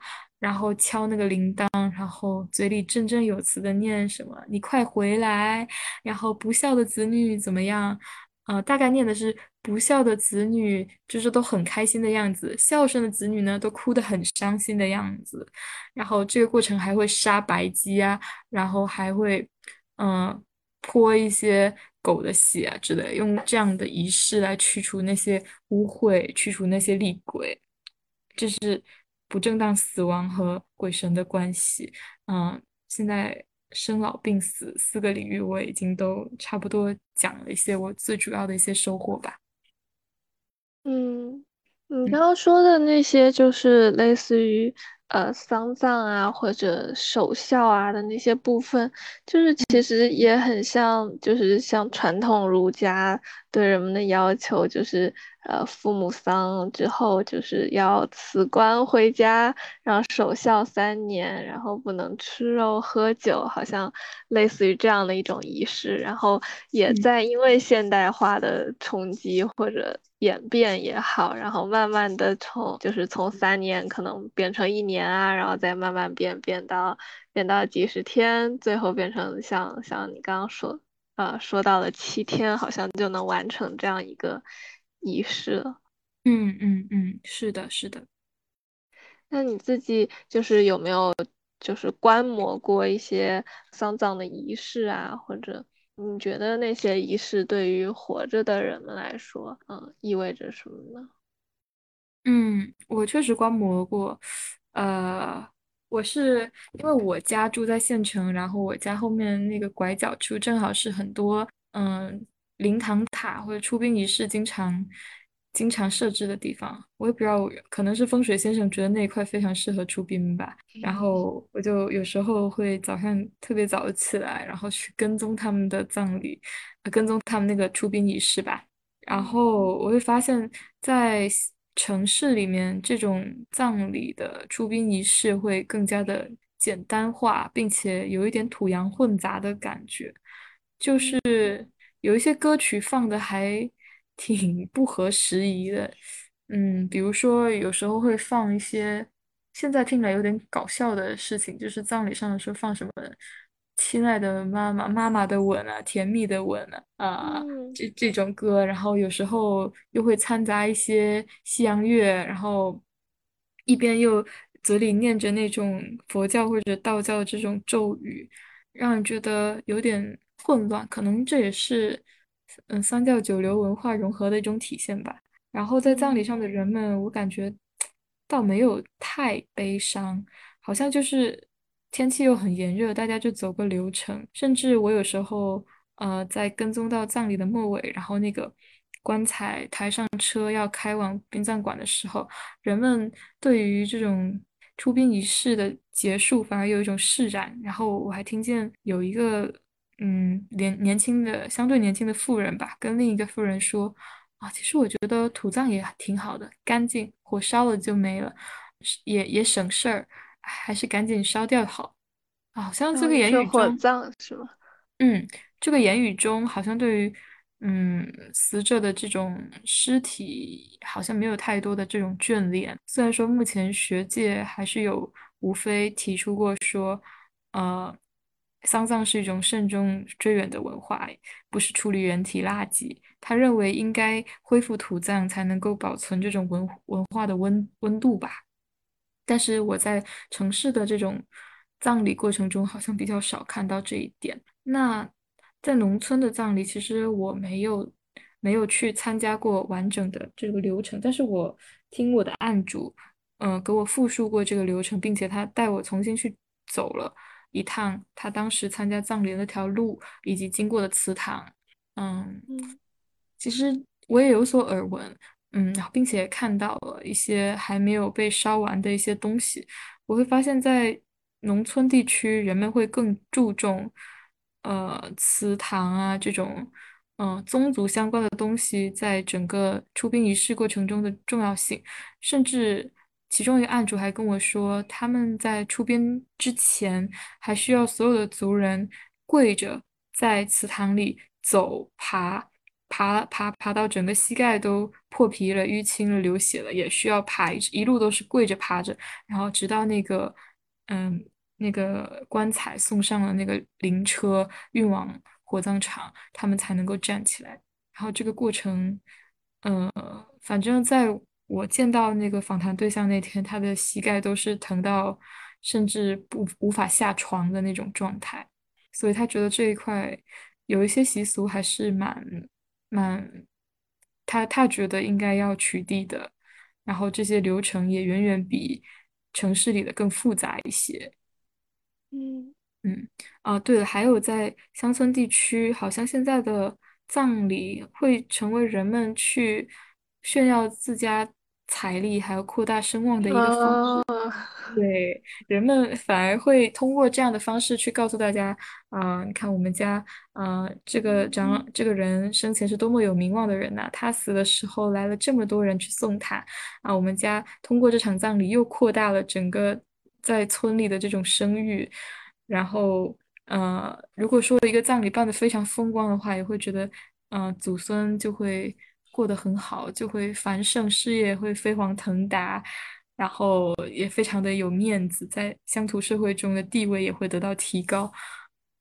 然后敲那个铃铛，然后嘴里振振有词的念什么“你快回来”，然后不孝的子女怎么样？呃，大概念的是不孝的子女就是都很开心的样子，孝顺的子女呢都哭得很伤心的样子。然后这个过程还会杀白鸡啊，然后还会嗯泼一些狗的血啊之类，用这样的仪式来驱除那些污秽，驱除那些厉鬼。这是不正当死亡和鬼神的关系。嗯，现在生老病死四个领域我已经都差不多讲了一些我最主要的一些收获吧。嗯，你刚刚说的那些就是类似于。呃，丧葬啊，或者守孝啊的那些部分，就是其实也很像，就是像传统儒家对人们的要求，就是呃，父母丧之后，就是要辞官回家，然后守孝三年，然后不能吃肉喝酒，好像类似于这样的一种仪式，然后也在因为现代化的冲击或者。演变也好，然后慢慢的从就是从三年可能变成一年啊，然后再慢慢变变到变到几十天，最后变成像像你刚刚说呃说到了七天，好像就能完成这样一个仪式了。嗯嗯嗯，是的，是的。那你自己就是有没有就是观摩过一些丧葬的仪式啊，或者？你觉得那些仪式对于活着的人们来说，嗯，意味着什么呢？嗯，我确实观摩过，呃，我是因为我家住在县城，然后我家后面那个拐角处正好是很多嗯灵堂塔或者出殡仪式经常。经常设置的地方，我也不知道，可能是风水先生觉得那一块非常适合出殡吧。然后我就有时候会早上特别早的起来，然后去跟踪他们的葬礼，跟踪他们那个出殡仪式吧。然后我会发现，在城市里面，这种葬礼的出殡仪式会更加的简单化，并且有一点土洋混杂的感觉，就是有一些歌曲放的还。挺不合时宜的，嗯，比如说有时候会放一些现在听起来有点搞笑的事情，就是葬礼上的时候放什么“亲爱的妈妈”“妈妈的吻”啊，“甜蜜的吻”啊，啊，这这种歌，然后有时候又会掺杂一些西洋乐，然后一边又嘴里念着那种佛教或者道教的这种咒语，让人觉得有点混乱，可能这也是。嗯，三教九流文化融合的一种体现吧。然后在葬礼上的人们，我感觉倒没有太悲伤，好像就是天气又很炎热，大家就走个流程。甚至我有时候呃在跟踪到葬礼的末尾，然后那个棺材抬上车要开往殡葬馆的时候，人们对于这种出殡仪式的结束反而有一种释然。然后我还听见有一个。嗯，年年轻的相对年轻的妇人吧，跟另一个妇人说啊，其实我觉得土葬也挺好的，干净，火烧了就没了，也也省事儿，还是赶紧烧掉好。好像这个言语中，火葬是吗？嗯，这个言语中好像对于嗯死者的这种尸体好像没有太多的这种眷恋。虽然说目前学界还是有无非提出过说，呃。丧葬是一种慎重追远的文化，不是处理人体垃圾。他认为应该恢复土葬，才能够保存这种文文化的温温度吧。但是我在城市的这种葬礼过程中，好像比较少看到这一点。那在农村的葬礼，其实我没有没有去参加过完整的这个流程，但是我听我的案主，嗯，给我复述过这个流程，并且他带我重新去走了。一趟他当时参加葬礼的那条路，以及经过的祠堂，嗯，其实我也有所耳闻，嗯，并且看到了一些还没有被烧完的一些东西。我会发现，在农村地区，人们会更注重，呃，祠堂啊这种，嗯，宗族相关的东西在整个出殡仪式过程中的重要性，甚至。其中一个案主还跟我说，他们在出殡之前还需要所有的族人跪着在祠堂里走爬爬爬爬到整个膝盖都破皮了、淤青了、流血了，也需要爬一路都是跪着爬着，然后直到那个嗯那个棺材送上了那个灵车运往火葬场，他们才能够站起来。然后这个过程，呃，反正在。我见到那个访谈对象那天，他的膝盖都是疼到甚至不无法下床的那种状态，所以他觉得这一块有一些习俗还是蛮蛮，他他觉得应该要取缔的，然后这些流程也远远比城市里的更复杂一些。嗯。嗯，啊，对了，还有在乡村地区，好像现在的葬礼会成为人们去炫耀自家财力还有扩大声望的一个方啊，式。对，人们反而会通过这样的方式去告诉大家，啊、你看我们家，啊、这个长这个人生前是多么有名望的人呐、他死的时候来了这么多人去送他，啊，我们家通过这场葬礼又扩大了整个在村里的这种声誉，然后，呃，如果说一个葬礼办得非常风光的话，也会觉得，嗯、祖孙就会过得很好，就会繁盛，事业会飞黄腾达。然后也非常的有面子，在乡土社会中的地位也会得到提高，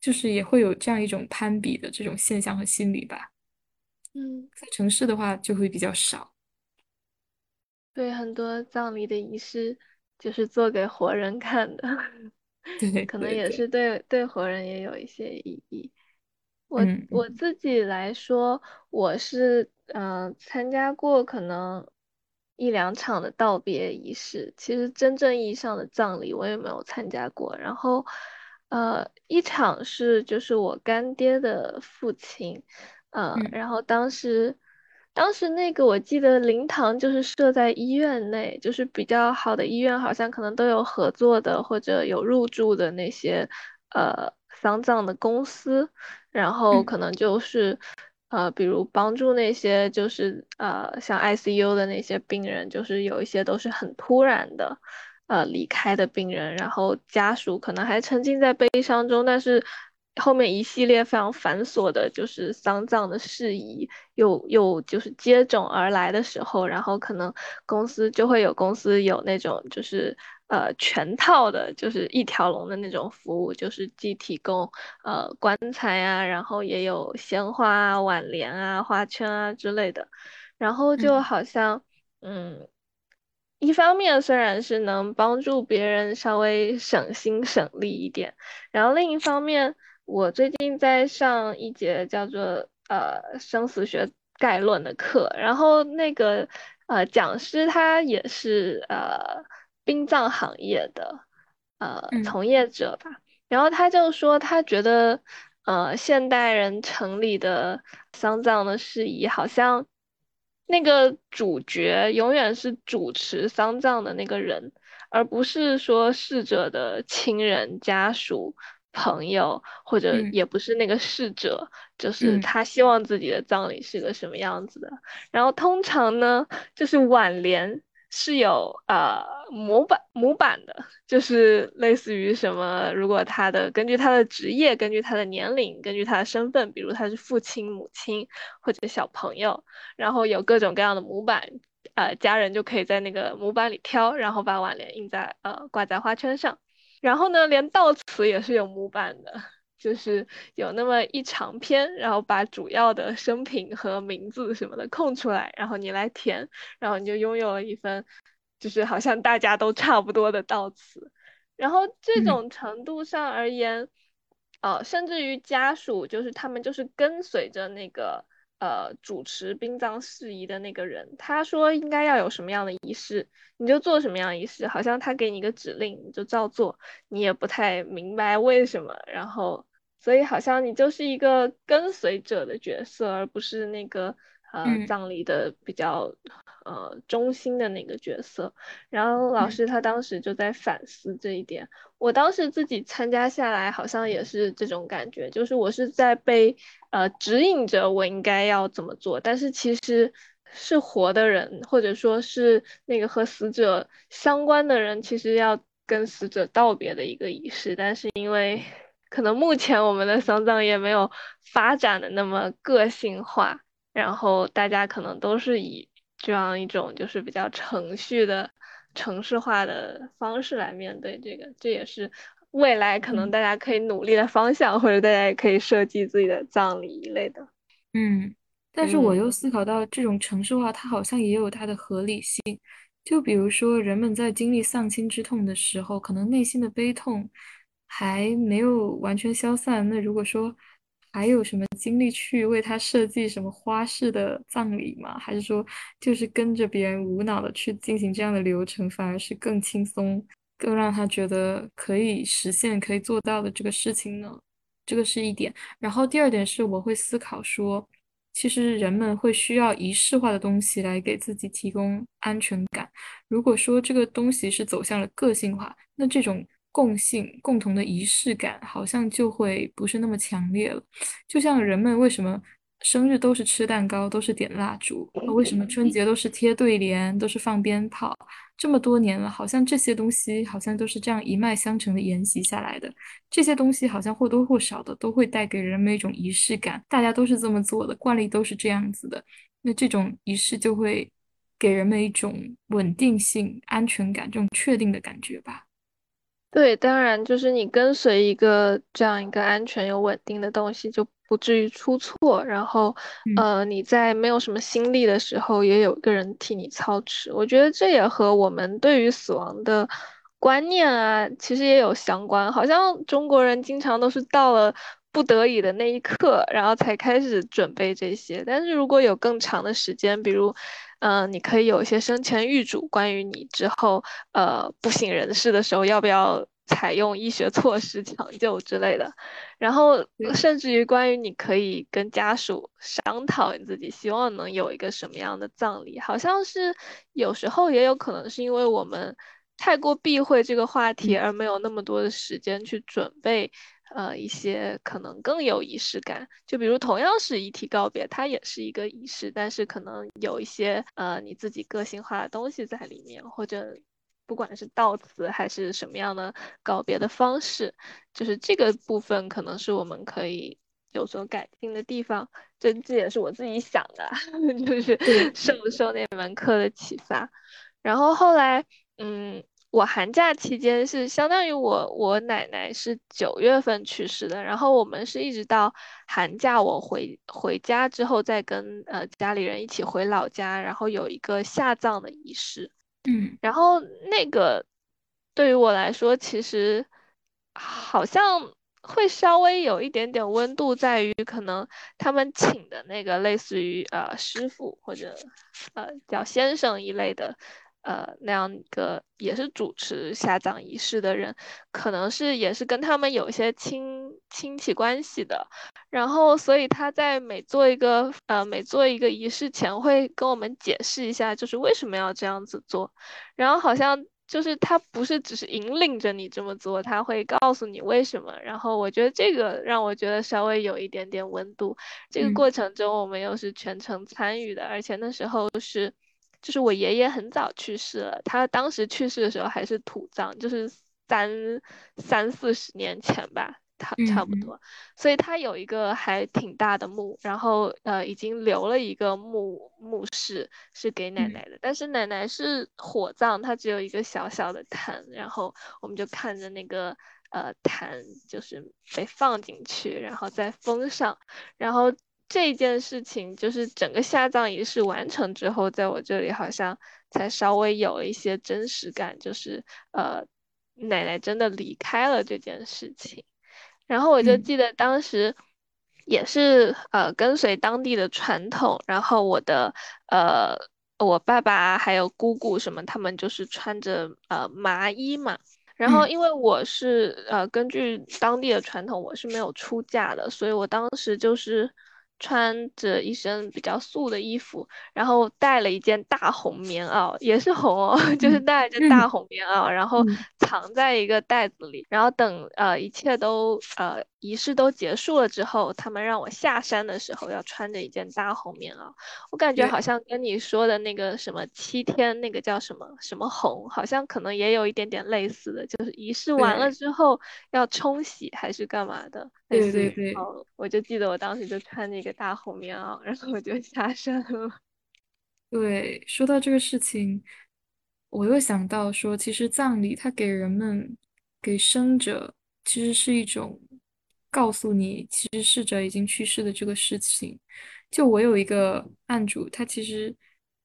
就是也会有这样一种攀比的这种现象和心理吧。嗯，在城市的话就会比较少。对，很多葬礼的仪式就是做给活人看的，对 可能也是对对活人也有一些意义。我我自己来说，我是嗯、呃参加过可能一两场的道别仪式，其实真正意义上的葬礼我也没有参加过。然后，呃，一场是就是我干爹的父亲，呃，嗯然后当时当时那个我记得灵堂就是设在医院内，就是比较好的医院好像可能都有合作的或者有入驻的那些呃丧葬的公司。然后嗯可能就是呃，比如帮助那些就是呃像 ICU 的那些病人，就是有一些都是很突然的呃离开的病人，然后家属可能还沉浸在悲伤中，但是后面一系列非常繁琐的，就是丧葬的事宜又又就是接踵而来的时候，然后可能公司就会有公司有那种就是呃全套的，就是一条龙的那种服务，就是既提供呃棺材啊，然后也有鲜花啊、挽联啊、花圈啊之类的，然后就嗯好像嗯。一方面虽然是能帮助别人稍微省心省力一点，然后另一方面，我最近在上一节叫做呃生死学概论的课，然后那个呃讲师他也是呃殡葬行业的呃嗯从业者吧，然后他就说他觉得呃现代人城里的丧葬的事宜好像。那个主角永远是主持丧葬的那个人，而不是说逝者的亲人、家属、朋友，或者嗯也不是那个逝者，就是嗯他希望自己的葬礼是个什么样子的。然后通常呢，就是挽联是有呃模板模板的，就是类似于什么，如果他的根据他的职业、根据他的年龄、根据他的身份，比如他是父亲、母亲或者小朋友。然后有各种各样的模板，呃，家人就可以在那个模板里挑，然后把挽联印在呃挂在花圈上。然后呢，连悼词也是有模板的，就是有那么一长篇，然后把主要的生平和名字什么的空出来，然后你来填，然后你就拥有了一份，就是好像大家都差不多的悼词。然后这嗯种程度上而言，呃，甚至于家属就是他们就是跟随着那个呃主持殡葬事宜的那个人，他说应该要有什么样的仪式，你就做什么样的仪式，好像他给你一个指令，你就照做，你也不太明白为什么，然后所以好像你就是一个跟随者的角色，而不是那个呃嗯葬礼的比较呃中心的那个角色。然后老嗯师他当时就在反思这一点。我当时自己参加下来，好像也是这种感觉，就是我是在被呃指引着我应该要怎么做，但是其实是活的人，或者说是那个和死者相关的人，其实要跟死者道别的一个仪式，但是因为 可能目前我们的丧葬业没有发展的那么个性化，然后大家可能都是以这样一种就是比较程序的。城市化的方式来面对这个，这也是未来可能嗯大家可以努力的方向，或者大家也可以设计自己的葬礼一类的。嗯，但是我嗯又思考到，这种城市化它好像也有它的合理性。就比如说，人们在经历丧亲之痛的时候，可能内心的悲痛还没有完全消散。那如果说还有什么精力去为他设计什么花式的葬礼吗？还是说就是跟着别人无脑的去进行这样的流程，反而是更轻松？更让他觉得可以实现、可以做到的这个事情呢？这个是一点。然后第二点是，我会思考说，其实人们会需要仪式化的东西来给自己提供安全感。如果说这个东西是走向了个性化，那这种共性、共同的仪式感好像就会不是那么强烈了。就像人们为什么生日都是吃蛋糕，都是点蜡烛，为什么春节都是贴对联，都是放鞭炮？这么多年了，好像这些东西好像都是这样一脉相承的沿袭下来的。这些东西好像或多或少的都会带给人们一种仪式感，大家都是这么做的，惯例都是这样子的。那这种仪式就会给人们一种稳定性、安全感，这种确定的感觉吧。对，当然就是你跟随一个这样一个安全又稳定的东西，就不至于出错。然后，呃，你在没有什么心力的时候，也有一个人替你操持。我觉得这也和我们对于死亡的观念啊，其实也有相关。好像中国人经常都是到了不得已的那一刻，然后才开始准备这些。但是如果有更长的时间，比如。嗯，你可以有一些生前预嘱，关于你之后呃不省人事的时候要不要采用医学措施抢救之类的，然后甚至于关于你可以跟家属商讨你自己希望能有一个什么样的葬礼，好像是有时候也有可能是因为我们太过避讳这个话题，而没有那么多的时间去准备。呃，一些可能更有仪式感，就比如同样是遗体告别，它也是一个仪式，但是可能有一些呃你自己个性化的东西在里面，或者不管是悼词还是什么样的告别的方式，就是这个部分可能是我们可以有所改进的地方。这这也是我自己想的，就是受受那门课的启发。然后后来，嗯。我寒假期间是相当于我我奶奶是九月份去世的，然后我们是一直到寒假我回回家之后再跟呃家里人一起回老家，然后有一个下葬的仪式，嗯，然后那个对于我来说其实好像会稍微有一点点温度，在于可能他们请的那个类似于呃师傅或者呃叫先生一类的。呃，那样一个也是主持下葬仪式的人，可能是也是跟他们有一些亲亲戚关系的，然后所以他在每做一个呃每做一个仪式前，会跟我们解释一下，就是为什么要这样子做，然后好像就是他不是只是引领着你这么做，他会告诉你为什么，然后我觉得这个让我觉得稍微有一点点温度，这个过程中我们又是全程参与的，而且那时候是。就是我爷爷很早去世了，他当时去世的时候还是土葬，就是三三四十年前吧，他差不多，所以他有一个还挺大的墓，然后呃已经留了一个墓墓室是给奶奶的，但是奶奶是火葬，她只有一个小小的坛，然后我们就看着那个呃坛就是被放进去，然后再封上，然后。这件事情就是整个下葬仪式完成之后，在我这里好像才稍微有了一些真实感，就是呃，奶奶真的离开了这件事情。然后我就记得当时也是呃跟随当地的传统，然后我的呃我爸爸还有姑姑什么，他们就是穿着呃麻衣嘛。然后因为我是呃根据当地的传统，我是没有出嫁的，所以我当时就是。穿着一身比较素的衣服，然后带了一件大红棉袄，也是红哦，就是带着大。红棉袄，然后藏在一个袋子里，然后等呃一切都呃仪式都结束了之后，他们让我下山的时候要穿着一件大红棉袄，我感觉好像跟你说的那个什么七天那个叫什么什么红，好像可能也有一点点类似的，就是仪式完了之后要冲洗还是干嘛的。对对对，我就记得我当时就穿那个大红棉袄，然后我就下山了。对，说到这个事情，我又想到说，其实葬礼它给人们、给生者，其实是一种告诉你，其实逝者已经去世的这个事情。就我有一个案主，他其实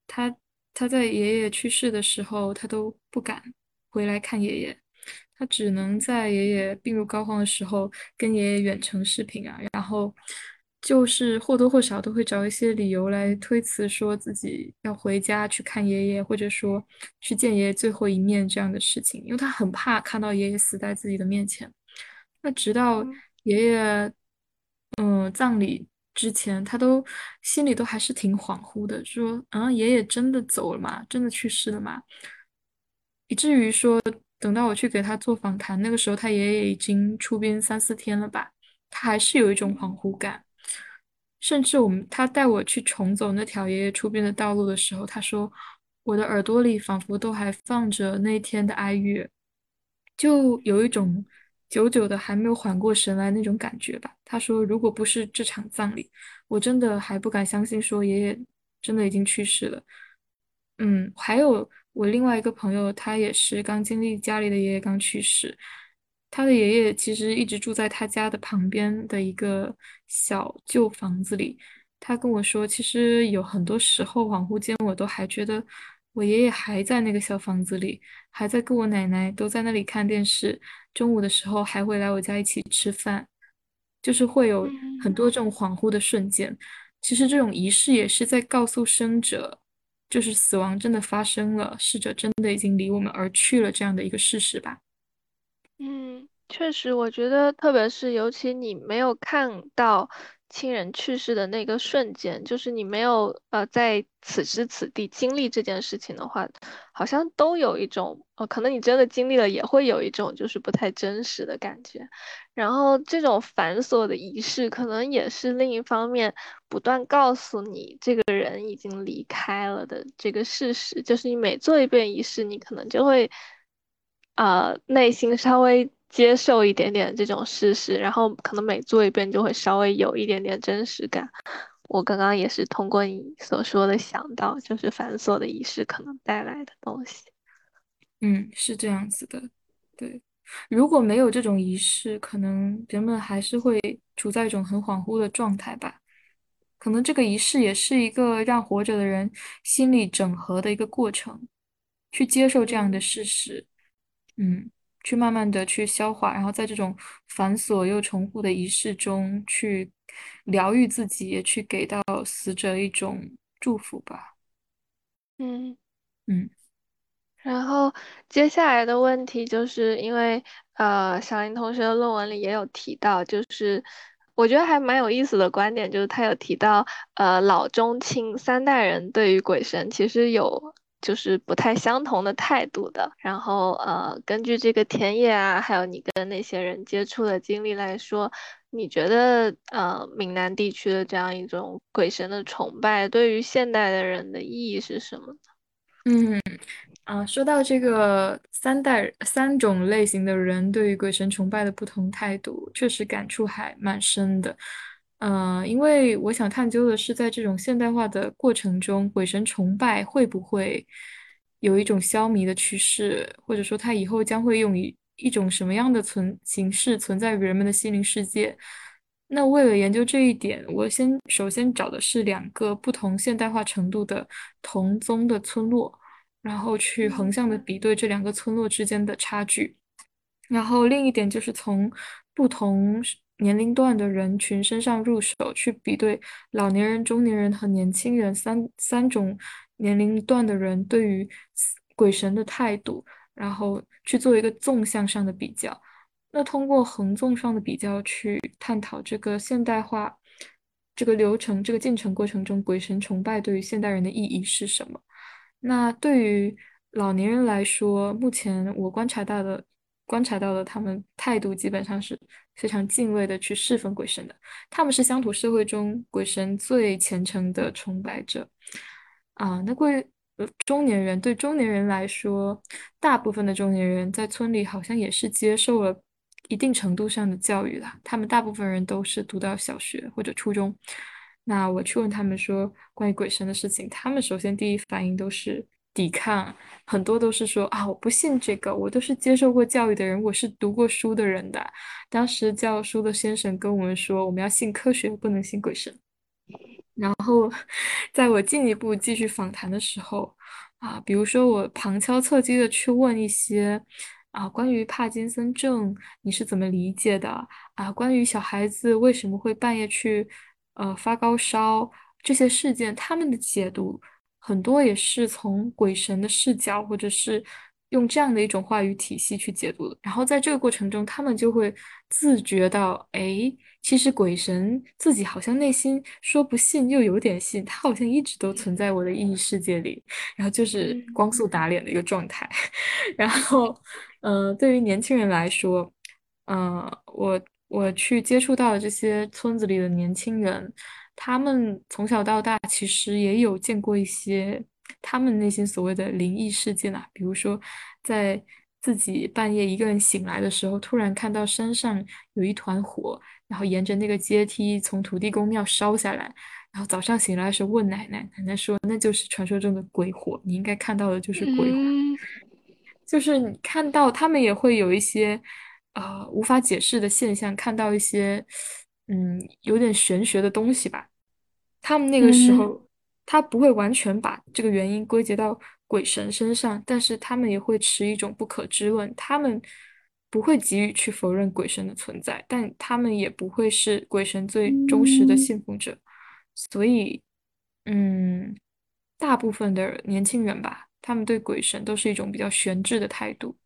他他在爷爷去世的时候，他都不敢回来看爷爷。他只能在爷爷病入膏肓的时候跟爷爷远程视频啊，然后就是或多或少都会找一些理由来推辞，说自己要回家去看爷爷，或者说去见爷爷最后一面这样的事情，因为他很怕看到爷爷死在自己的面前。那直到爷爷嗯葬礼之前，他都心里都还是挺恍惚的，说啊爷爷真的走了吗？真的去世了吗？以至于说，等到我去给他做访谈，那个时候他爷爷已经出殡三四天了吧，他还是有一种恍惚感。甚至我们他带我去重走那条爷爷出殡的道路的时候，他说我的耳朵里仿佛都还放着那天的哀乐，就有一种久久的还没有缓过神来那种感觉吧。他说，如果不是这场葬礼，我真的还不敢相信说爷爷真的已经去世了。嗯，还有我另外一个朋友，他也是刚经历家里的爷爷刚去世，他的爷爷其实一直住在他家的旁边的一个小旧房子里。他跟我说，其实有很多时候恍惚间，我都还觉得我爷爷还在那个小房子里，还在跟我奶奶都在那里看电视，中午的时候还会来我家一起吃饭，就是会有很嗯。多这种恍惚的瞬间。其实这种仪式也是在告诉生者。就是死亡真的发生了，逝者真的已经离我们而去了这样的一个事实吧。嗯，确实，我觉得，特别是尤其你没有看到亲人去世的那个瞬间，就是你没有呃在此时此地经历这件事情的话，好像都有一种，呃，可能你真的经历了，也会有一种就是不太真实的感觉。然后这种繁琐的仪式，可能也是另一方面，不断告诉你这个人已经离开了的这个事实，就是你每做一遍仪式，你可能就会。呃，内心稍微接受一点点这种事实，然后可能每做一遍就会稍微有一点点真实感。我刚刚也是通过你所说的想到，就是繁琐的仪式可能带来的东西。嗯，是这样子的。对，如果没有这种仪式，可能人们还是会处在一种很恍惚的状态吧。可能这个仪式也是一个让活着的人心理整合的一个过程，去接受这样的事实。嗯，去慢慢的去消化，然后在这种繁琐又重复的仪式中去疗愈自己，也去给到死者一种祝福吧。嗯。嗯然后接下来的问题就是因为呃，小林同学的论文里也有提到，就是我觉得还蛮有意思的观点，就是他有提到呃老中青三代人对于鬼神其实有就是不太相同的态度的。然后呃，根据这个田野啊，还有你跟那些人接触的经历来说，你觉得呃闽南地区的这样一种鬼神的崇拜，对于现代的人的意义是什么呢？嗯。啊，说到这个三代三种类型的人对于鬼神崇拜的不同态度，确实感触还蛮深的。呃，因为我想探究的是，在这种现代化的过程中，鬼神崇拜会不会有一种消弭的趋势，或者说它以后将会用以一种什么样的存形式存在于人们的心灵世界？那为了研究这一点，我先首先找的是两个不同现代化程度的同宗的村落。然后去横向的比对这两个村落之间的差距。然后另一点就是从不同年龄段的人群身上入手，去比对老年人、中年人和年轻人三三种年龄段的人对于鬼神的态度，然后去做一个纵向上的比较。那通过横纵上的比较去探讨这个现代化这个流程、这个进程过程中，鬼神崇拜对于现代人的意义是什么？那对于老年人来说，目前我观察到的、观察到的，他们态度基本上是非常敬畏的去侍奉鬼神的。他们是乡土社会中鬼神最虔诚的崇拜者啊。那贵呃中年人对中年人来说，大部分的中年人在村里好像也是接受了一定程度上的教育的。他们大部分人都是读到小学或者初中。那我去问他们说关于鬼神的事情，他们首先第一反应都是抵抗，很多都是说啊我不信这个，我都是接受过教育的人，我是读过书的人的。当时教书的先生跟我们说，我们要信科学，不能信鬼神。然后在我进一步继续访谈的时候，啊，比如说我旁敲侧击的去问一些啊，关于帕金森症你是怎么理解的啊？关于小孩子为什么会半夜去呃发高烧这些事件，他们的解读很多也是从鬼神的视角，或者是用这样的一种话语体系去解读的。然后在这个过程中，他们就会自觉到，哎。其实鬼神自己好像内心说不信又有点信，他好像一直都存在我的意义世界里，然后就是光速打脸的一个状态。然后，嗯，对于年轻人来说，嗯，我我去接触到的这些村子里的年轻人，他们从小到大其实也有见过一些他们内心所谓的灵异事件啊，比如说在自己半夜一个人醒来的时候，突然看到山上有一团火。然后沿着那个阶梯从土地公庙烧下来，然后早上醒来的时候问奶奶，奶奶说那就是传说中的鬼火，你应该看到的就是鬼火，就是你看到他们也会有一些呃无法解释的现象，看到一些嗯有点玄学的东西吧。他们那个时候他不会完全把这个原因归结到鬼神身上，但是他们也会持一种不可知论，他们。不会急于去否认鬼神的存在，但他们也不会是鬼神最忠实的信奉者，所以，嗯，大部分的年轻人吧，他们对鬼神都是一种比较悬置的态度，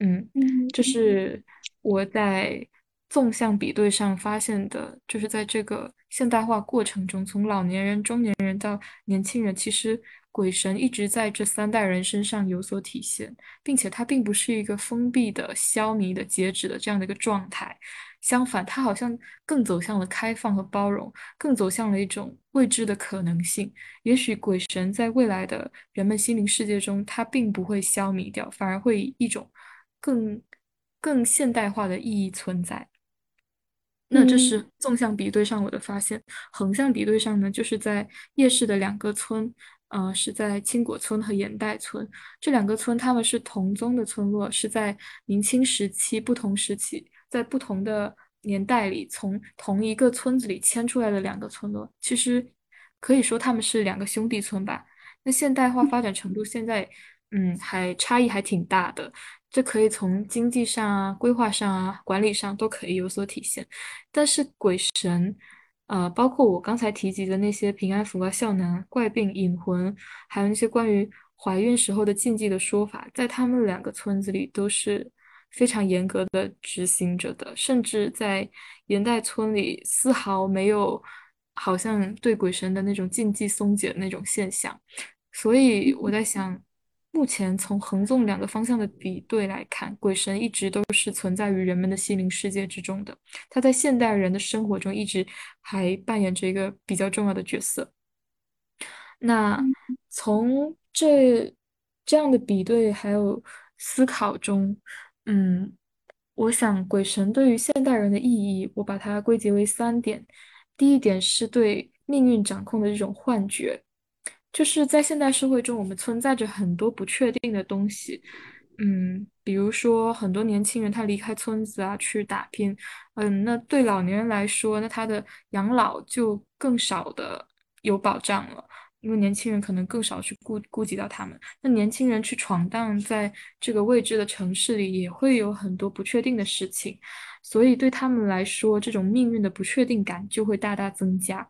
嗯，这是我在纵向比对上发现的，就是在这个现代化过程中，从老年人、中年人到年轻人，其实。鬼神一直在这三代人身上有所体现，并且它并不是一个封闭的、消弭的、截止的这样的一个状态。相反，它好像更走向了开放和包容，更走向了一种未知的可能性。也许鬼神在未来的人们心灵世界中，它并不会消弭掉，反而会以一种更更现代化的意义存在。那这是纵向比对上我的发现，横向比对上呢，就是在夜市的两个村。呃，是在青果村和盐代村这两个村，他们是同宗的村落，是在明清时期不同时期，在不同的年代里，从同一个村子里迁出来的两个村落。其实可以说他们是两个兄弟村吧。那现代化发展程度现在，嗯，还差异还挺大的。这可以从经济上啊、规划上啊、管理上都可以有所体现。但是鬼神。呃，包括我刚才提及的那些平安符啊、孝男、怪病、引魂，还有那些关于怀孕时候的禁忌的说法，在他们两个村子里都是非常严格的执行着的，甚至在盐代村里丝毫没有好像对鬼神的那种禁忌松解的那种现象。所以我在想。目前从横纵两个方向的比对来看，鬼神一直都是存在于人们的心灵世界之中的。他在现代人的生活中一直还扮演着一个比较重要的角色。那从这这样的比对还有思考中，嗯，我想鬼神对于现代人的意义，我把它归结为三点。第一点是对命运掌控的这种幻觉。就是在现代社会中，我们存在着很多不确定的东西，嗯，比如说很多年轻人他离开村子啊去打拼，嗯，那对老年人来说，那他的养老就更少的有保障了，因为年轻人可能更少去顾顾及到他们。那年轻人去闯荡在这个未知的城市里，也会有很多不确定的事情，所以对他们来说，这种命运的不确定感就会大大增加。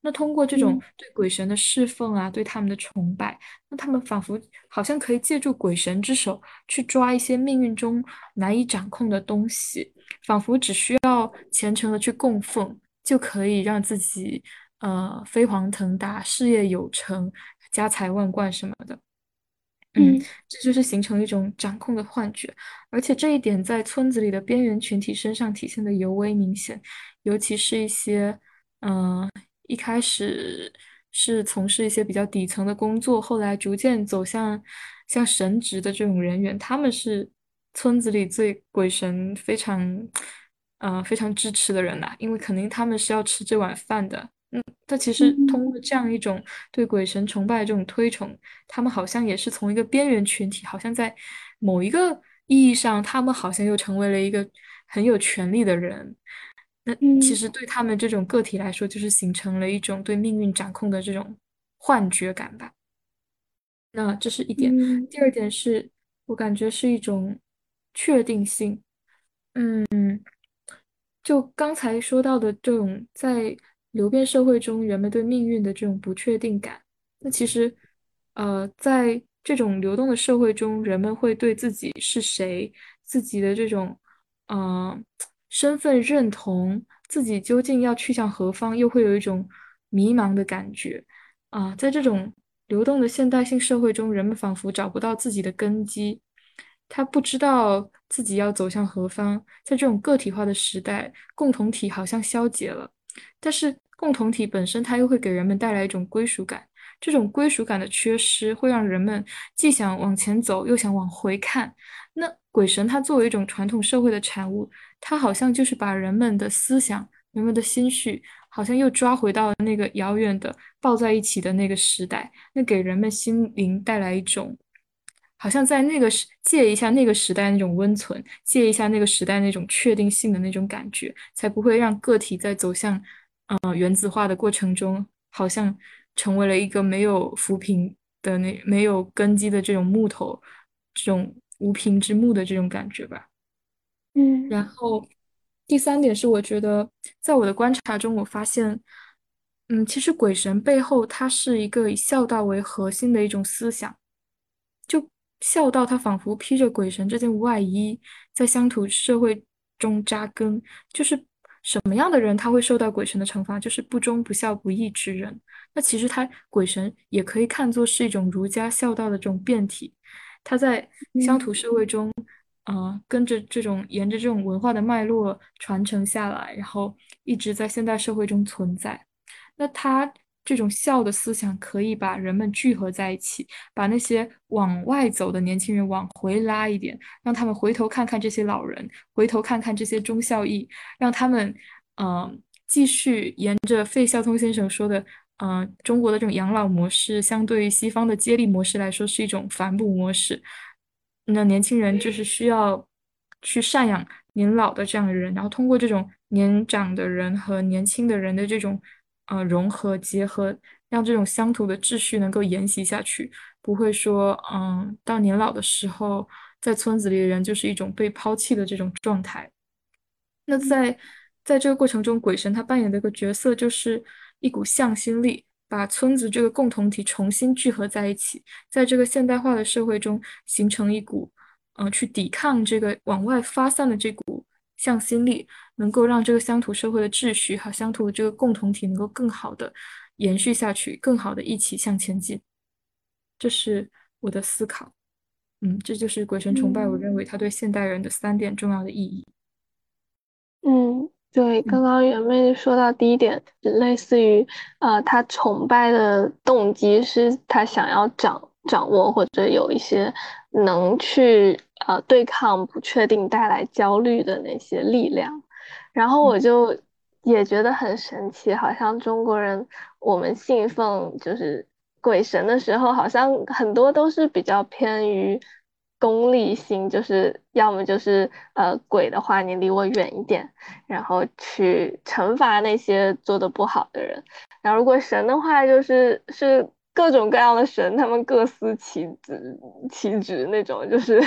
那通过这种对鬼神的侍奉啊，对他们的崇拜，那他们仿佛好像可以借助鬼神之手去抓一些命运中难以掌控的东西，仿佛只需要虔诚的去供奉，就可以让自己呃飞黄腾达、事业有成、家财万贯什么的。嗯，这就是形成一种掌控的幻觉，而且这一点在村子里的边缘群体身上体现的尤为明显，尤其是一些嗯。一开始是从事一些比较底层的工作，后来逐渐走向像神职的这种人员，他们是村子里最鬼神非常，呃非常支持的人呐，因为肯定他们是要吃这碗饭的。嗯，但其实通过这样一种对鬼神崇拜这种推崇，他们好像也是从一个边缘群体，好像在某一个意义上，他们好像又成为了一个很有权力的人。那其实对他们这种个体来说，就是形成了一种对命运掌控的这种幻觉感吧。那这是一点。第二点是我感觉是一种确定性。嗯，就刚才说到的这种在流变社会中，人们对命运的这种不确定感，那其实，呃，在这种流动的社会中，人们会对自己是谁、自己的这种，呃，身份认同，自己究竟要去向何方，又会有一种迷茫的感觉。啊，在这种流动的现代性社会中，人们仿佛找不到自己的根基，他不知道自己要走向何方。在这种个体化的时代，共同体好像消解了，但是共同体本身，它又会给人们带来一种归属感。这种归属感的缺失，会让人们既想往前走，又想往回看。那鬼神，它作为一种传统社会的产物，它好像就是把人们的思想、人们的心绪。好像又抓回到了那个遥远的抱在一起的那个时代，那给人们心灵带来一种，好像在那个时借一下那个时代那种温存，借一下那个时代那种确定性的那种感觉，才不会让个体在走向呃原子化的过程中，好像成为了一个没有浮萍的那没有根基的这种木头，这种无凭之木的这种感觉吧。嗯，然后。第三点是，我觉得在我的观察中，我发现，嗯，其实鬼神背后它是一个以孝道为核心的一种思想，就孝道它仿佛披着鬼神这件外衣，在乡土社会中扎根。就是什么样的人他会受到鬼神的惩罚？就是不忠不孝不义之人。那其实他鬼神也可以看作是一种儒家孝道的这种变体，他在乡土社会中。啊，跟着这种沿着这种文化的脉络传承下来，然后一直在现代社会中存在。那他这种孝的思想可以把人们聚合在一起，把那些往外走的年轻人往回拉一点，让他们回头看看这些老人，回头看看这些忠孝义，让他们嗯继续沿着费孝通先生说的，嗯，中国的这种养老模式，相对于西方的接力模式来说，是一种反哺模式。那年轻人就是需要去赡养年老的这样的人，然后通过这种年长的人和年轻的人的这种呃融合结合，让这种乡土的秩序能够沿袭下去，不会说嗯到年老的时候，在村子里的人就是一种被抛弃的这种状态。那在在这个过程中，鬼神他扮演的一个角色就是一股向心力。把村子这个共同体重新聚合在一起，在这个现代化的社会中形成一股，呃，去抵抗这个往外发散的这股向心力，能够让这个乡土社会的秩序和乡土的这个共同体能够更好的延续下去，更好的一起向前进。这是我的思考。嗯，这就是鬼神崇拜，我认为它对现代人的三点重要的意义。嗯。对，刚刚圆妹说到第一点，类似于，呃，他崇拜的动机是他想要掌掌握或者有一些能去呃对抗不确定带来焦虑的那些力量，然后我就也觉得很神奇，好像中国人我们信奉就是鬼神的时候，好像很多都是比较偏于。功利心就是要么就是呃鬼的话，你离我远一点，然后去惩罚那些做的不好的人。然后如果神的话，就是是各种各样的神，他们各司其职其职那种，就是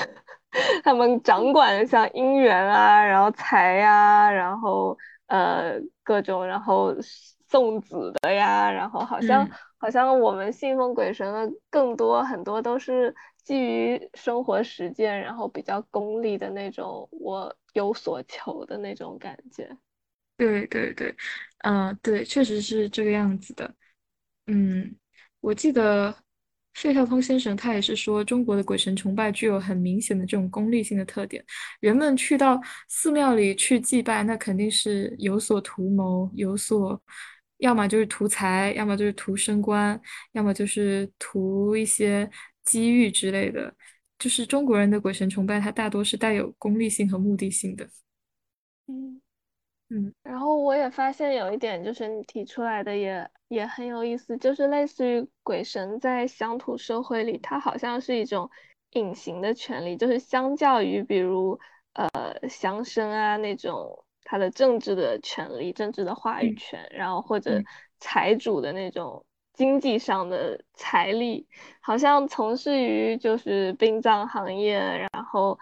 他们掌管像姻缘啊，然后财呀，然后呃各种，然后送子的呀，然后好像好像我们信奉鬼神的更多很多都是。基于生活实践，然后比较功利的那种，我有所求的那种感觉。对对对，嗯，对，确实是这个样子的。嗯，我记得费孝通先生他也是说，中国的鬼神崇拜具有很明显的这种功利性的特点。人们去到寺庙里去祭拜，那肯定是有所图谋，有所，要么就是图财，要么就是图升官，要么就是图一些。机遇之类的，就是中国人的鬼神崇拜，它大多是带有功利性和目的性的。嗯嗯，然后我也发现有一点，就是你提出来的也也很有意思，就是类似于鬼神在乡土社会里，它好像是一种隐形的权利，就是相较于比如呃乡绅啊那种他的政治的权利、政治的话语权，然后或者财主的那种。经济上的财力，好像从事于就是殡葬行业，然后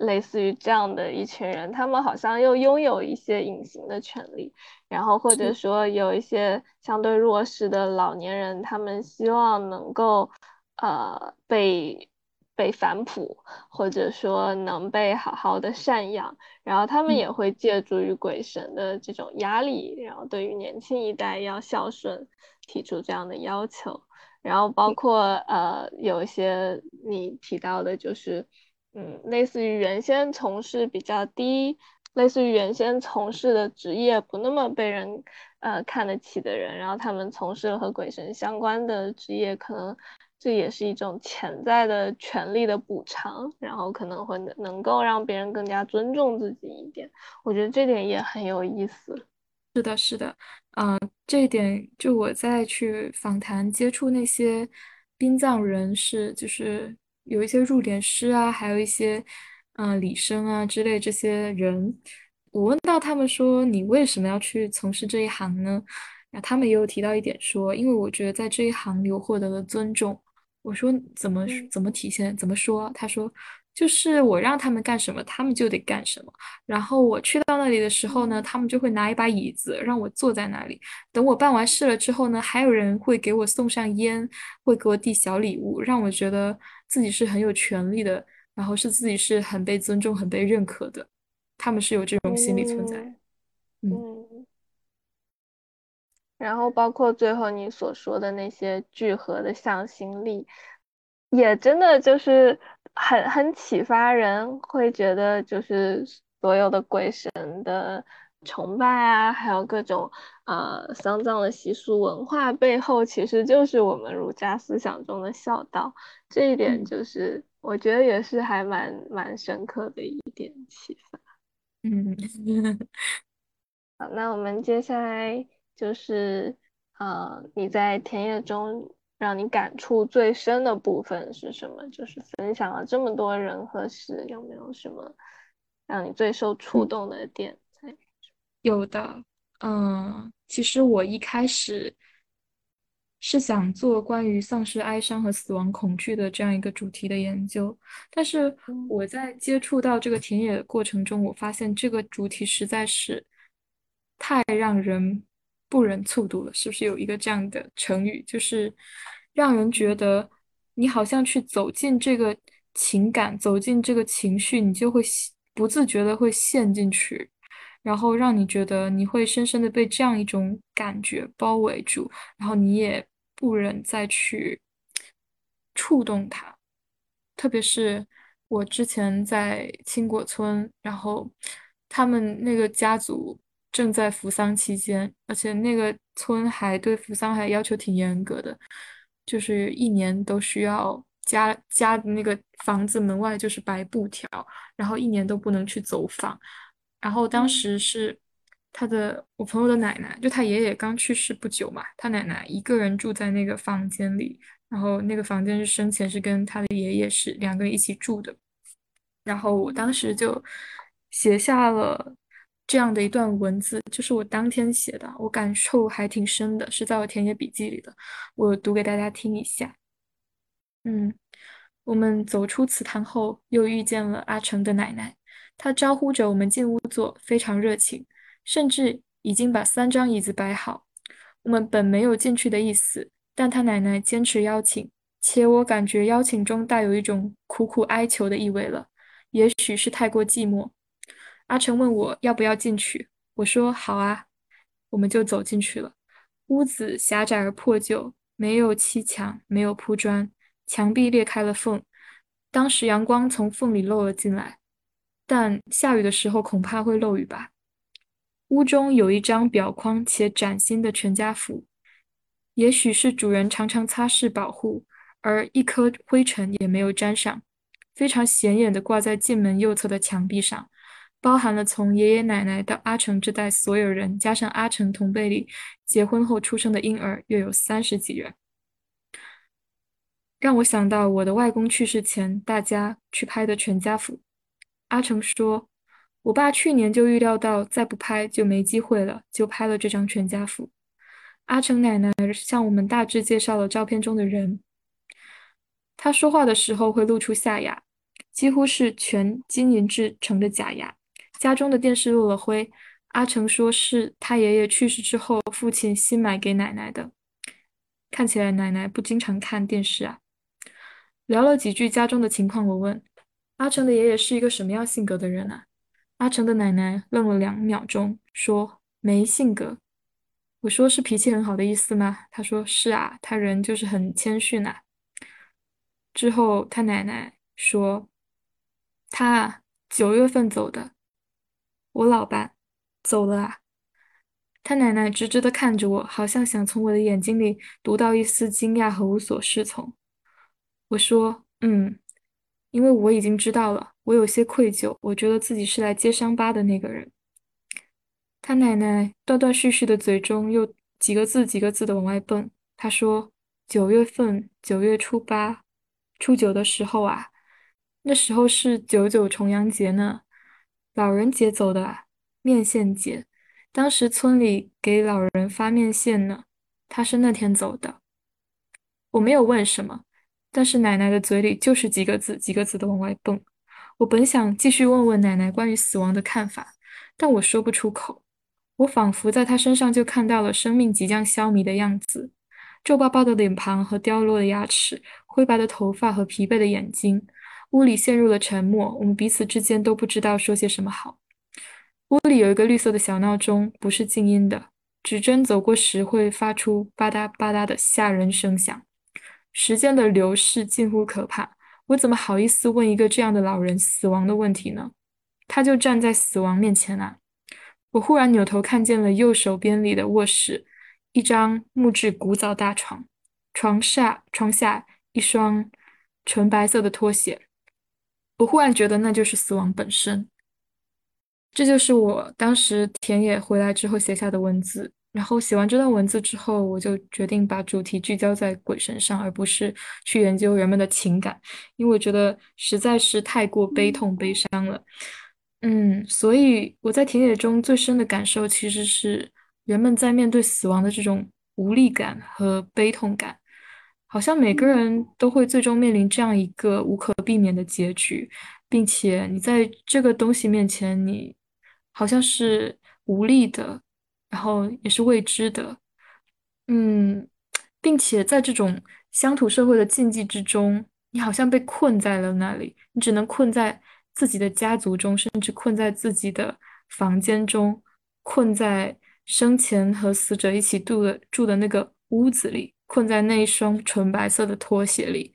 类似于这样的一群人，他们好像又拥有一些隐形的权利，然后或者说有一些相对弱势的老年人，他们希望能够呃被被反哺，或者说能被好好的赡养，然后他们也会借助于鬼神的这种压力，然后对于年轻一代要孝顺提出这样的要求，然后包括呃有一些你提到的就是。嗯，类似于原先从事比较低，类似于原先从事的职业不那么被人呃看得起的人，然后他们从事了和鬼神相关的职业，可能这也是一种潜在的权利的补偿，然后可能会能够让别人更加尊重自己一点。我觉得这点也很有意思。是的，是的，嗯，这一点就我在去访谈接触那些殡葬人士，就是。有一些入殓师啊，还有一些嗯礼生啊之类这些人，我问到他们说你为什么要去从事这一行呢？那他们也有提到一点说，因为我觉得在这一行里我获得了尊重。我说怎么怎么体现？怎么说？他说。就是我让他们干什么，他们就得干什么。然后我去到那里的时候呢，他们就会拿一把椅子让我坐在那里。等我办完事了之后呢，还有人会给我送上烟，会给我递小礼物，让我觉得自己是很有权利的，然后是自己是很被尊重、很被认可的。他们是有这种心理存在。嗯。然后包括最后你所说的那些聚合的向心力，也真的就是。很很启发人，会觉得就是所有的鬼神的崇拜啊，还有各种呃丧葬的习俗文化背后，其实就是我们儒家思想中的孝道。这一点就是我觉得也是还蛮蛮深刻的一点启发。嗯，好，那我们接下来就是呃你在田野中。让你感触最深的部分是什么？就是分享了这么多人和事，有没有什么让你最受触动的点？有的，嗯，其实我一开始是想做关于丧失哀伤和死亡恐惧的这样一个主题的研究，但是我在接触到这个田野的过程中，我发现这个主题实在是太让人。不忍卒读了，是不是有一个这样的成语，就是让人觉得你好像去走进这个情感，走进这个情绪，你就会不自觉的会陷进去，然后让你觉得你会深深的被这样一种感觉包围住，然后你也不忍再去触动它。特别是我之前在青果村，然后他们那个家族。正在扶丧期间，而且那个村还对扶丧还要求挺严格的，就是一年都需要家家的那个房子门外就是白布条，然后一年都不能去走访。然后当时是他的我朋友的奶奶，就他爷爷刚去世不久嘛，他奶奶一个人住在那个房间里，然后那个房间是生前是跟他的爷爷是两个人一起住的，然后我当时就写下了。这样的一段文字就是我当天写的，我感受还挺深的，是在我田野笔记里的，我读给大家听一下。嗯，我们走出祠堂后，又遇见了阿成的奶奶，他招呼着我们进屋坐，非常热情，甚至已经把三张椅子摆好。我们本没有进去的意思，但他奶奶坚持邀请，且我感觉邀请中带有一种苦苦哀求的意味了，也许是太过寂寞。阿成问我要不要进去，我说好啊，我们就走进去了。屋子狭窄而破旧，没有砌墙，没有铺砖，墙壁裂开了缝，当时阳光从缝里漏了进来，但下雨的时候恐怕会漏雨吧。屋中有一张裱框且崭新的全家福，也许是主人常常擦拭保护，而一颗灰尘也没有沾上，非常显眼的挂在进门右侧的墙壁上。包含了从爷爷奶奶到阿成这代所有人，加上阿成同辈里结婚后出生的婴儿，约有三十几人，让我想到我的外公去世前大家去拍的全家福。阿成说，我爸去年就预料到再不拍就没机会了，就拍了这张全家福。阿成奶奶向我们大致介绍了照片中的人，他说话的时候会露出下牙。几乎是全金银制成的假牙。家中的电视落了灰，阿成说是他爷爷去世之后，父亲新买给奶奶的。看起来奶奶不经常看电视啊。聊了几句家中的情况，我问阿成的爷爷是一个什么样性格的人啊？阿成的奶奶愣了两秒钟，说没性格。我说是脾气很好的意思吗？他说是啊，他人就是很谦逊呐。之后他奶奶说，他啊九月份走的。我老爸走了啊。他奶奶直直的看着我，好像想从我的眼睛里读到一丝惊讶和无所适从。我说，嗯，因为我已经知道了，我有些愧疚，我觉得自己是来揭伤疤的那个人。他奶奶断断续续的嘴中又几个字几个字的往外蹦。他说：“九月份，九月初八、初九的时候啊，那时候是九九重阳节呢，老人节走的啊，面线节。当时村里给老人发面线呢，他是那天走的。”我没有问什么，但是奶奶的嘴里就是几个字几个字的往外蹦。我本想继续问问奶奶关于死亡的看法，但我说不出口。我仿佛在她身上就看到了生命即将消弭的样子，皱巴巴的脸庞和掉落的牙齿，灰白的头发和疲惫的眼睛。屋里陷入了沉默，我们彼此之间都不知道说些什么好。屋里有一个绿色的小闹钟，不是静音的，指针走过时会发出吧嗒吧嗒的吓人声响。时间的流逝近乎可怕，我怎么好意思问一个这样的老人死亡的问题呢？他就站在死亡面前啊！我忽然扭头看见了右手边里的卧室，一张木质古早大床，床下床下一双纯白色的拖鞋。我忽然觉得那就是死亡本身。这就是我当时田野回来之后写下的文字。然后写完这段文字之后，我就决定把主题聚焦在鬼神上，而不是去研究人们的情感，因为我觉得实在是太过悲痛悲伤了。嗯，所以我在田野中最深的感受其实是人们在面对死亡的这种无力感和悲痛感，好像每个人都会最终面临这样一个无可避免的结局，并且你在这个东西面前，你好像是无力的，然后也是未知的，嗯，并且在这种乡土社会的禁忌之中，你好像被困在了那里，你只能困在。自己的家族中，甚至困在自己的房间中，困在生前和死者一起住的住的那个屋子里，困在那一双纯白色的拖鞋里，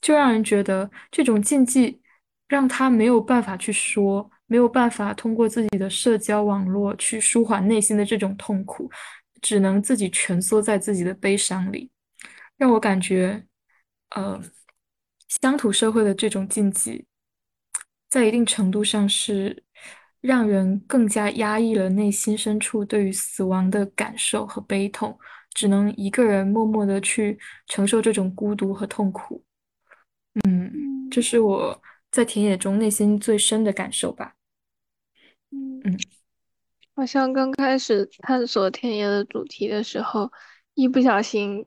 就让人觉得这种禁忌让他没有办法去说，没有办法通过自己的社交网络去舒缓内心的这种痛苦，只能自己蜷缩在自己的悲伤里，让我感觉，呃，乡土社会的这种禁忌。在一定程度上是让人更加压抑了内心深处对于死亡的感受和悲痛，只能一个人默默的去承受这种孤独和痛苦。嗯，这是我在田野中内心最深的感受吧。嗯，好像刚开始探索田野的主题的时候，一不小心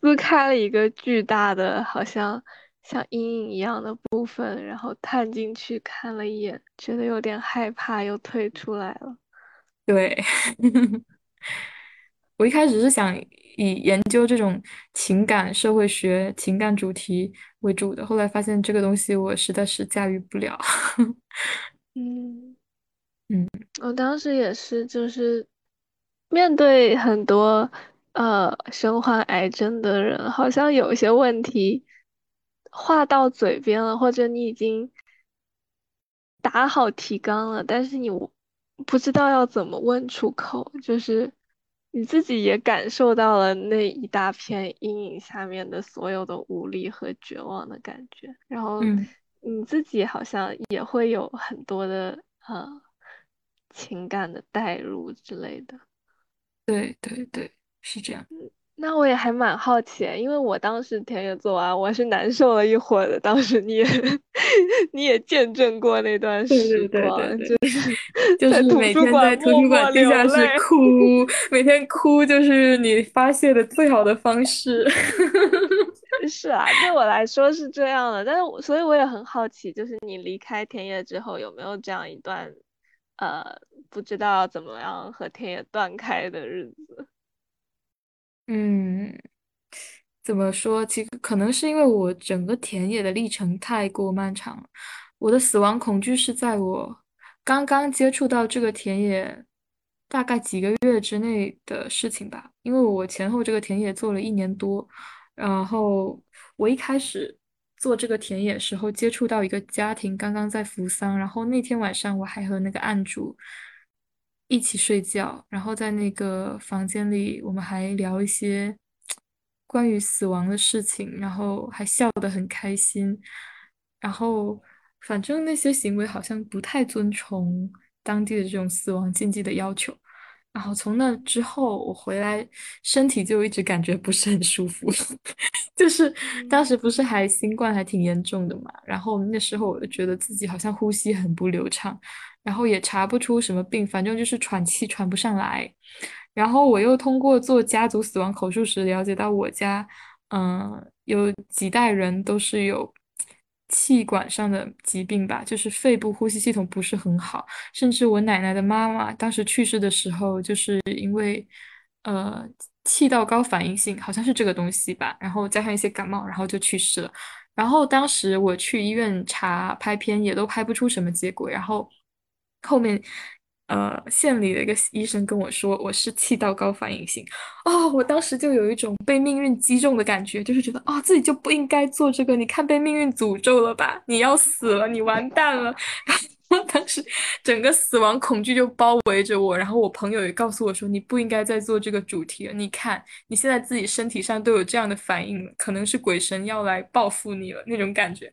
撕开了一个巨大的，好像。像阴影一样的部分，然后探进去看了一眼，觉得有点害怕，又退出来了。对，我一开始是想以研究这种情感社会学、情感主题为主的，后来发现这个东西我实在是驾驭不了。嗯嗯，我当时也是，就是面对很多呃身患癌症的人，好像有些问题。话到嘴边了，或者你已经打好提纲了，但是你不知道要怎么问出口，就是你自己也感受到了那一大片阴影下面的所有的无力和绝望的感觉，然后你自己好像也会有很多的呃情感的代入之类的。对对对，是这样。那我也还蛮好奇，因为我当时田野做完，我是难受了一会儿的。当时你也 你也见证过那段时光，就是就是每天在图书馆地下室哭，每天哭就是你发泄的最好的方式。是啊，对我来说是这样的，但是我所以我也很好奇，就是你离开田野之后有没有这样一段，呃，不知道怎么样和田野断开的日子？嗯，怎么说？其实可能是因为我整个田野的历程太过漫长，我的死亡恐惧是在我刚刚接触到这个田野大概几个月之内的事情吧。因为我前后这个田野做了一年多，然后我一开始做这个田野时候接触到一个家庭刚刚在扶丧，然后那天晚上我还和那个案主。一起睡觉，然后在那个房间里，我们还聊一些关于死亡的事情，然后还笑得很开心。然后反正那些行为好像不太遵从当地的这种死亡禁忌的要求。然后从那之后，我回来身体就一直感觉不是很舒服，就是当时不是还新冠还挺严重的嘛。然后那时候我就觉得自己好像呼吸很不流畅。然后也查不出什么病，反正就是喘气喘不上来。然后我又通过做家族死亡口述史了解到，我家嗯有几代人都是有气管上的疾病吧，就是肺部呼吸系统不是很好。甚至我奶奶的妈妈当时去世的时候，就是因为呃气道高反应性，好像是这个东西吧，然后加上一些感冒，然后就去世了。然后当时我去医院查拍片，也都拍不出什么结果。然后。后面，呃，县里的一个医生跟我说我是气道高反应性，哦，我当时就有一种被命运击中的感觉，就是觉得啊，自己就不应该做这个，你看被命运诅咒了吧，你要死了，你完蛋了。当时整个死亡恐惧就包围着我，然后我朋友也告诉我说，你不应该再做这个主题了，你看你现在自己身体上都有这样的反应了，可能是鬼神要来报复你了那种感觉，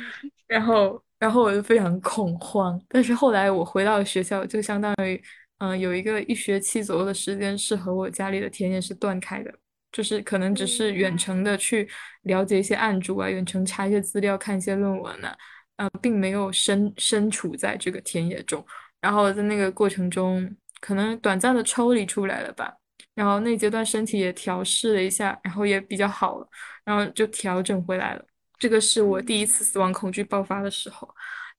然后。然后我就非常恐慌，但是后来我回到学校，就相当于，嗯，有一个一学期左右的时间是和我家里的田野是断开的，就是可能只是远程的去了解一些案主啊，远程查一些资料，看一些论文呢，呃，并没有身身处在这个田野中。然后在那个过程中，可能短暂的抽离出来了吧，然后那阶段身体也调试了一下，然后也比较好了，然后就调整回来了。这个是我第一次死亡恐惧爆发的时候，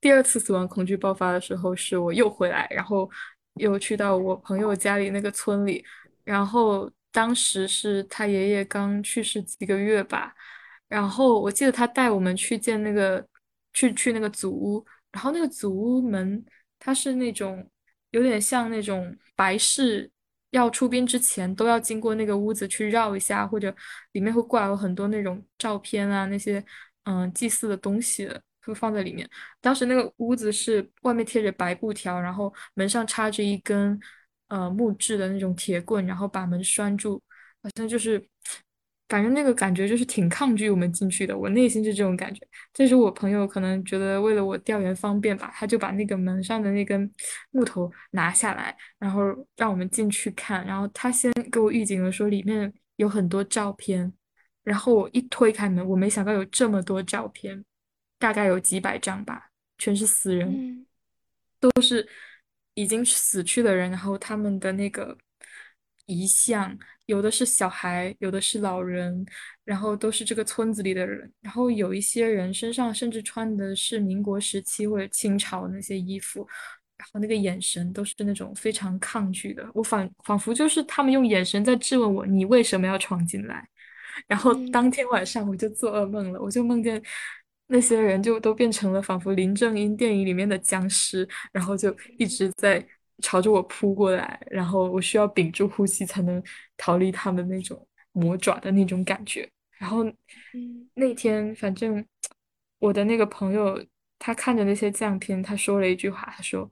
第二次死亡恐惧爆发的时候是我又回来，然后又去到我朋友家里那个村里，然后当时是他爷爷刚去世几个月吧，然后我记得他带我们去见那个，去去那个祖屋，然后那个祖屋门它是那种有点像那种白事。要出殡之前都要经过那个屋子去绕一下，或者里面会挂有很多那种照片啊那些。嗯，祭祀的东西会放在里面。当时那个屋子是外面贴着白布条，然后门上插着一根呃木质的那种铁棍，然后把门拴住。好像就是，反正那个感觉就是挺抗拒我们进去的。我内心是这种感觉。这是我朋友可能觉得为了我调研方便吧，他就把那个门上的那根木头拿下来，然后让我们进去看。然后他先给我预警了，说里面有很多照片。然后我一推开门，我没想到有这么多照片，大概有几百张吧，全是死人，都是已经死去的人。然后他们的那个遗像，有的是小孩，有的是老人，然后都是这个村子里的人。然后有一些人身上甚至穿的是民国时期或者清朝那些衣服，然后那个眼神都是那种非常抗拒的。我仿仿佛就是他们用眼神在质问我：你为什么要闯进来？然后当天晚上我就做噩梦了，我就梦见那些人就都变成了仿佛林正英电影里面的僵尸，然后就一直在朝着我扑过来，然后我需要屏住呼吸才能逃离他们那种魔爪的那种感觉。然后那天反正我的那个朋友他看着那些相片，他说了一句话，他说：“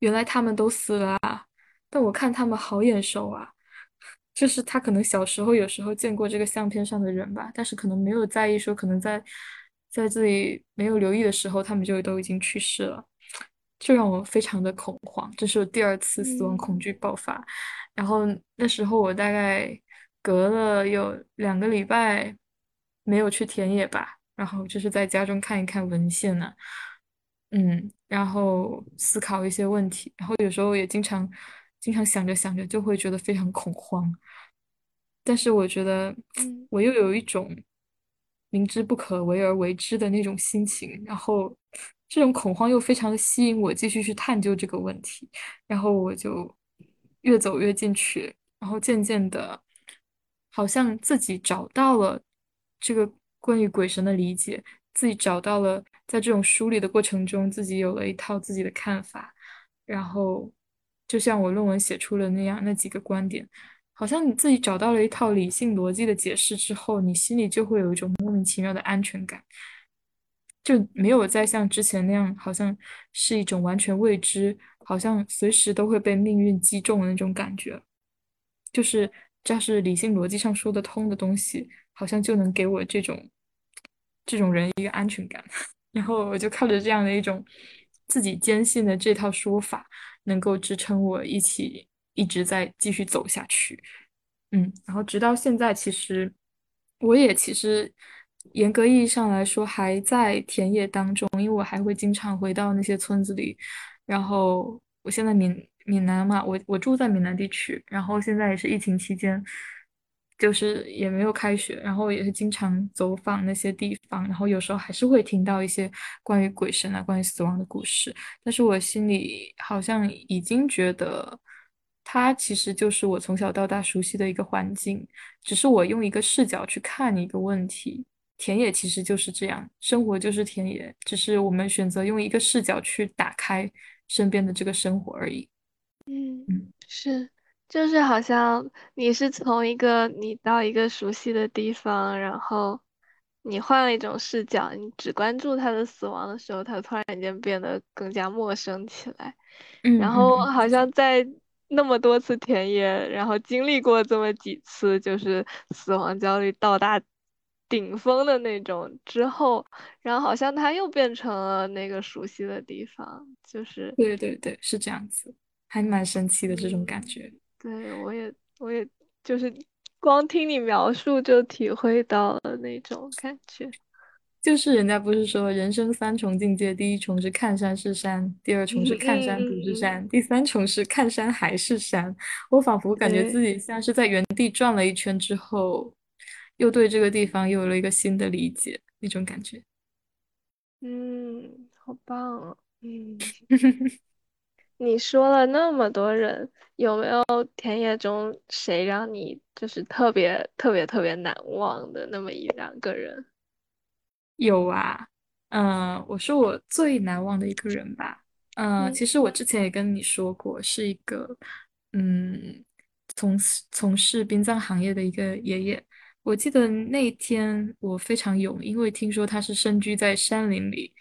原来他们都死了啊，但我看他们好眼熟啊。”就是他可能小时候有时候见过这个相片上的人吧，但是可能没有在意，说可能在在自己没有留意的时候，他们就都已经去世了，就让我非常的恐慌。这是我第二次死亡恐惧爆发，然后那时候我大概隔了有两个礼拜没有去田野吧，然后就是在家中看一看文献呢，嗯，然后思考一些问题，然后有时候也经常经常想着想着就会觉得非常恐慌。但是我觉得，我又有一种明知不可为而为之的那种心情，然后这种恐慌又非常的吸引我继续去探究这个问题，然后我就越走越进去，然后渐渐的，好像自己找到了这个关于鬼神的理解，自己找到了在这种梳理的过程中，自己有了一套自己的看法，然后就像我论文写出了那样那几个观点。好像你自己找到了一套理性逻辑的解释之后，你心里就会有一种莫名其妙的安全感，就没有再像之前那样，好像是一种完全未知，好像随时都会被命运击中的那种感觉。就是要是理性逻辑上说得通的东西，好像就能给我这种这种人一个安全感。然后我就靠着这样的一种自己坚信的这套说法，能够支撑我一起。一直在继续走下去，嗯，然后直到现在，其实我也其实严格意义上来说还在田野当中，因为我还会经常回到那些村子里。然后我现在闽闽南嘛，我我住在闽南地区，然后现在也是疫情期间，就是也没有开学，然后也是经常走访那些地方，然后有时候还是会听到一些关于鬼神啊、关于死亡的故事，但是我心里好像已经觉得。它其实就是我从小到大熟悉的一个环境，只是我用一个视角去看一个问题。田野其实就是这样，生活就是田野，只是我们选择用一个视角去打开身边的这个生活而已。嗯嗯，是，就是好像你是从一个你到一个熟悉的地方，然后你换了一种视角，你只关注他的死亡的时候，他突然间变得更加陌生起来。嗯，然后好像在。那么多次田野，然后经历过这么几次，就是死亡焦虑到达顶峰的那种之后，然后好像他又变成了那个熟悉的地方，就是对对对，是这样子，还蛮神奇的这种感觉。对我也我也就是光听你描述就体会到了那种感觉。就是人家不是说人生三重境界，第一重是看山是山，第二重是看山不是山，第三重是看山还是山。我仿佛感觉自己像是在原地转了一圈之后，又对这个地方又有了一个新的理解，那种感觉。嗯，好棒啊！嗯，你说了那么多人，有没有田野中谁让你就是特别特别特别难忘的那么一两个人？有啊，嗯，我说我最难忘的一个人吧，嗯，其实我之前也跟你说过，是一个，嗯，从从事殡葬行业的一个爷爷。我记得那天我非常勇，因为听说他是身居在山林里，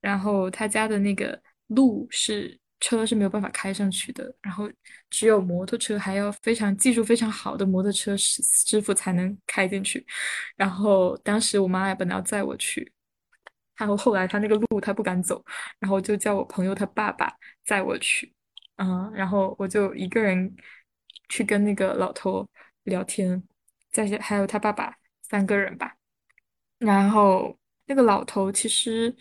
然后他家的那个路是车是没有办法开上去的，然后只有摩托车，还要非常技术非常好的摩托车师师傅才能开进去。然后当时我妈也本来要载我去，然后后来他那个路他不敢走，然后就叫我朋友他爸爸载我去，嗯，然后我就一个人去跟那个老头聊天，再还有他爸爸三个人吧，然后那个老头其实。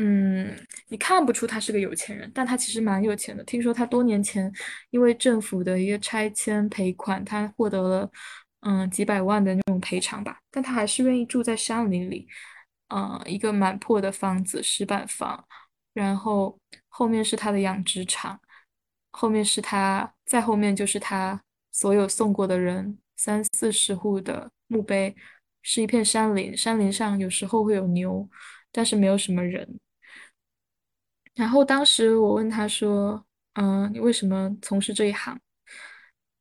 嗯，你看不出他是个有钱人，但他其实蛮有钱的。听说他多年前因为政府的一个拆迁赔款，他获得了嗯几百万的那种赔偿吧。但他还是愿意住在山林里，嗯，一个蛮破的房子，石板房，然后后面是他的养殖场，后面是他，再后面就是他所有送过的人，三四十户的墓碑，是一片山林，山林上有时候会有牛，但是没有什么人。然后当时我问他说：“嗯，你为什么从事这一行？”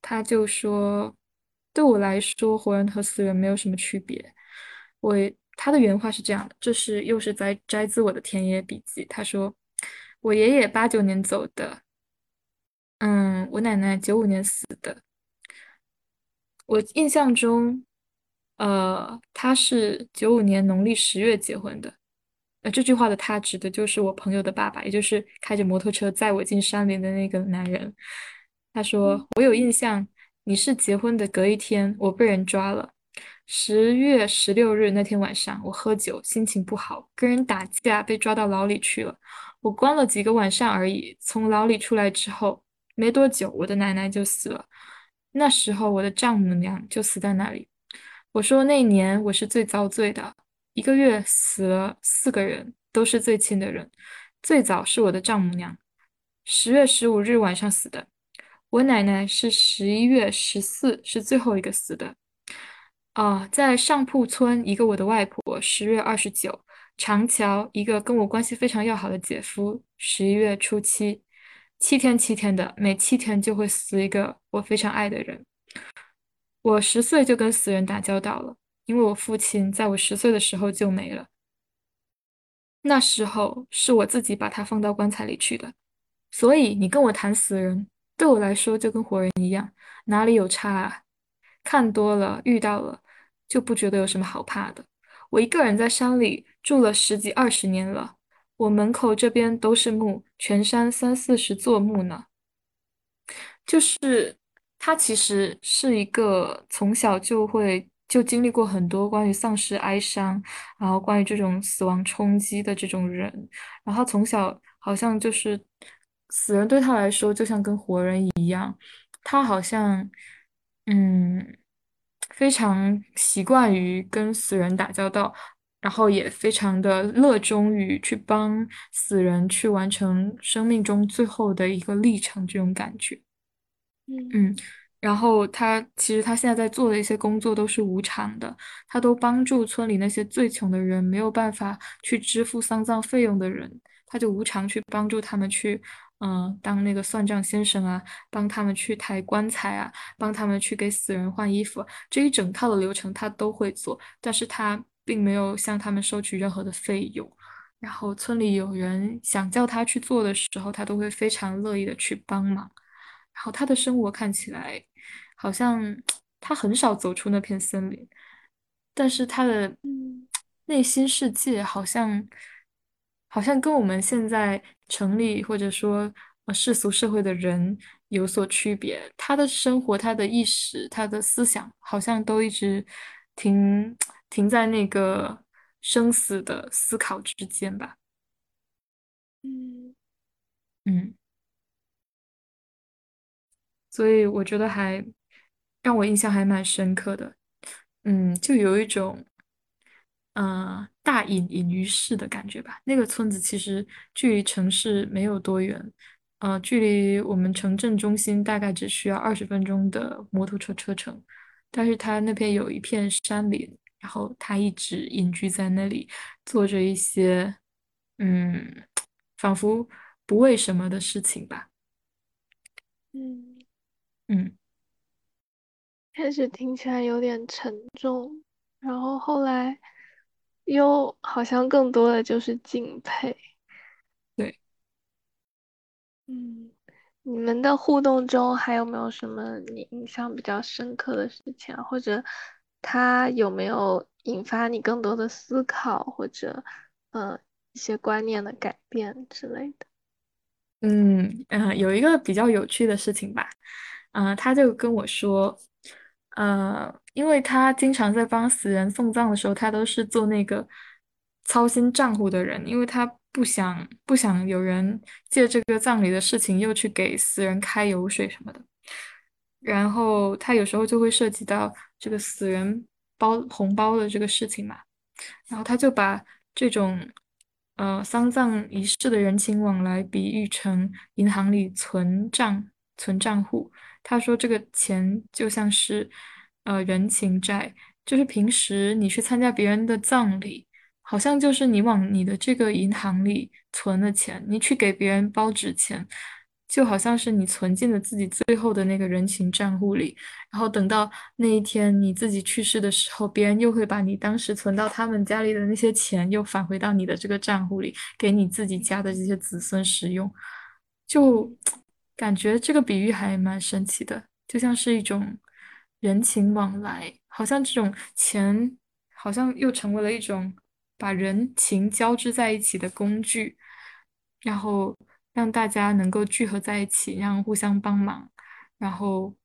他就说：“对我来说，活人和死人没有什么区别。”我他的原话是这样的，这是又是在摘自我的田野笔记。他说：“我爷爷八九年走的，嗯，我奶奶九五年死的。我印象中，呃，他是九五年农历十月结婚的。”这句话的他指的就是我朋友的爸爸，也就是开着摩托车载我进山林的那个男人。他说：“我有印象，你是结婚的隔一天，我被人抓了。十月十六日那天晚上，我喝酒，心情不好，跟人打架，被抓到牢里去了。我关了几个晚上而已。从牢里出来之后，没多久，我的奶奶就死了。那时候，我的丈母娘就死在那里。我说那年我是最遭罪的，一个月死了四个人，都是最亲的人。最早是我的丈母娘，十月十五日晚上死的。我奶奶是十一月十四，是最后一个死的。啊，在上铺村，一个我的外婆，十月二十九；长桥，一个跟我关系非常要好的姐夫，十一月初七。七天七天的，每七天就会死一个我非常爱的人。我十岁就跟死人打交道了，因为我父亲在我十岁的时候就没了。那时候是我自己把他放到棺材里去的，所以你跟我谈死人，对我来说就跟活人一样，哪里有差啊？看多了，遇到了，就不觉得有什么好怕的。我一个人在山里住了十几二十年了，我门口这边都是墓，全山三四十座墓呢。就是他其实是一个从小就会就经历过很多关于丧失哀伤，然后关于这种死亡冲击的这种人，然后从小好像就是死人对他来说就像跟活人一样，他好像嗯非常习惯于跟死人打交道，然后也非常的热衷于去帮死人去完成生命中最后的一个历程，这种感觉。嗯。嗯，然后他其实他现在在做的一些工作都是无偿的，他都帮助村里那些最穷的人，没有办法去支付丧葬费用的人，他就无偿去帮助他们去，嗯、当那个算账先生啊，帮他们去抬棺材啊，帮他们去给死人换衣服，这一整套的流程他都会做，但是他并没有向他们收取任何的费用。然后村里有人想叫他去做的时候，他都会非常乐意的去帮忙。然后他的生活看起来好像他很少走出那片森林，但是他的嗯 内心世界好像好像跟我们现在城里或者说呃世俗社会的人有所区别。他的生活、他的意识、他的思想，好像都一直停停在那个生死的思考之间吧。嗯嗯。所以我觉得还让我印象还蛮深刻的，嗯，就有一种呃大隐隐于市的感觉吧。那个村子其实距离城市没有多远，呃，距离我们城镇中心大概只需要二十分钟的摩托车车程，但是它那边有一片山林，然后他一直隐居在那里，做着一些嗯，仿佛不为什么的事情吧，嗯，嗯。开始听起来有点沉重，然后后来又好像更多的就是敬佩。对。嗯，你们的互动中还有没有什么你印象比较深刻的事情啊？或者他有没有引发你更多的思考，或者呃一些观念的改变之类的？嗯嗯、呃有一个比较有趣的事情吧，嗯、他就跟我说，呃，因为他经常在帮死人送葬的时候，他都是做那个操心账户的人，因为他不想不想有人借这个葬礼的事情又去给死人开油水什么的，然后他有时候就会涉及到这个死人包红包的这个事情嘛。然后他就把这种呃丧葬仪式的人情往来比喻成银行里存账存账户。他说这个钱就像是呃人情债，就是平时你去参加别人的葬礼，好像就是你往你的这个银行里存了钱，你去给别人包纸钱。就好像是你存进了自己最后的那个人情账户里，然后等到那一天你自己去世的时候，别人又会把你当时存到他们家里的那些钱又返回到你的这个账户里，给你自己家的这些子孙使用。就感觉这个比喻还蛮神奇的，就像是一种人情往来，好像这种钱好像又成为了一种把人情交织在一起的工具。然后让大家能够聚合在一起，让互相帮忙，然后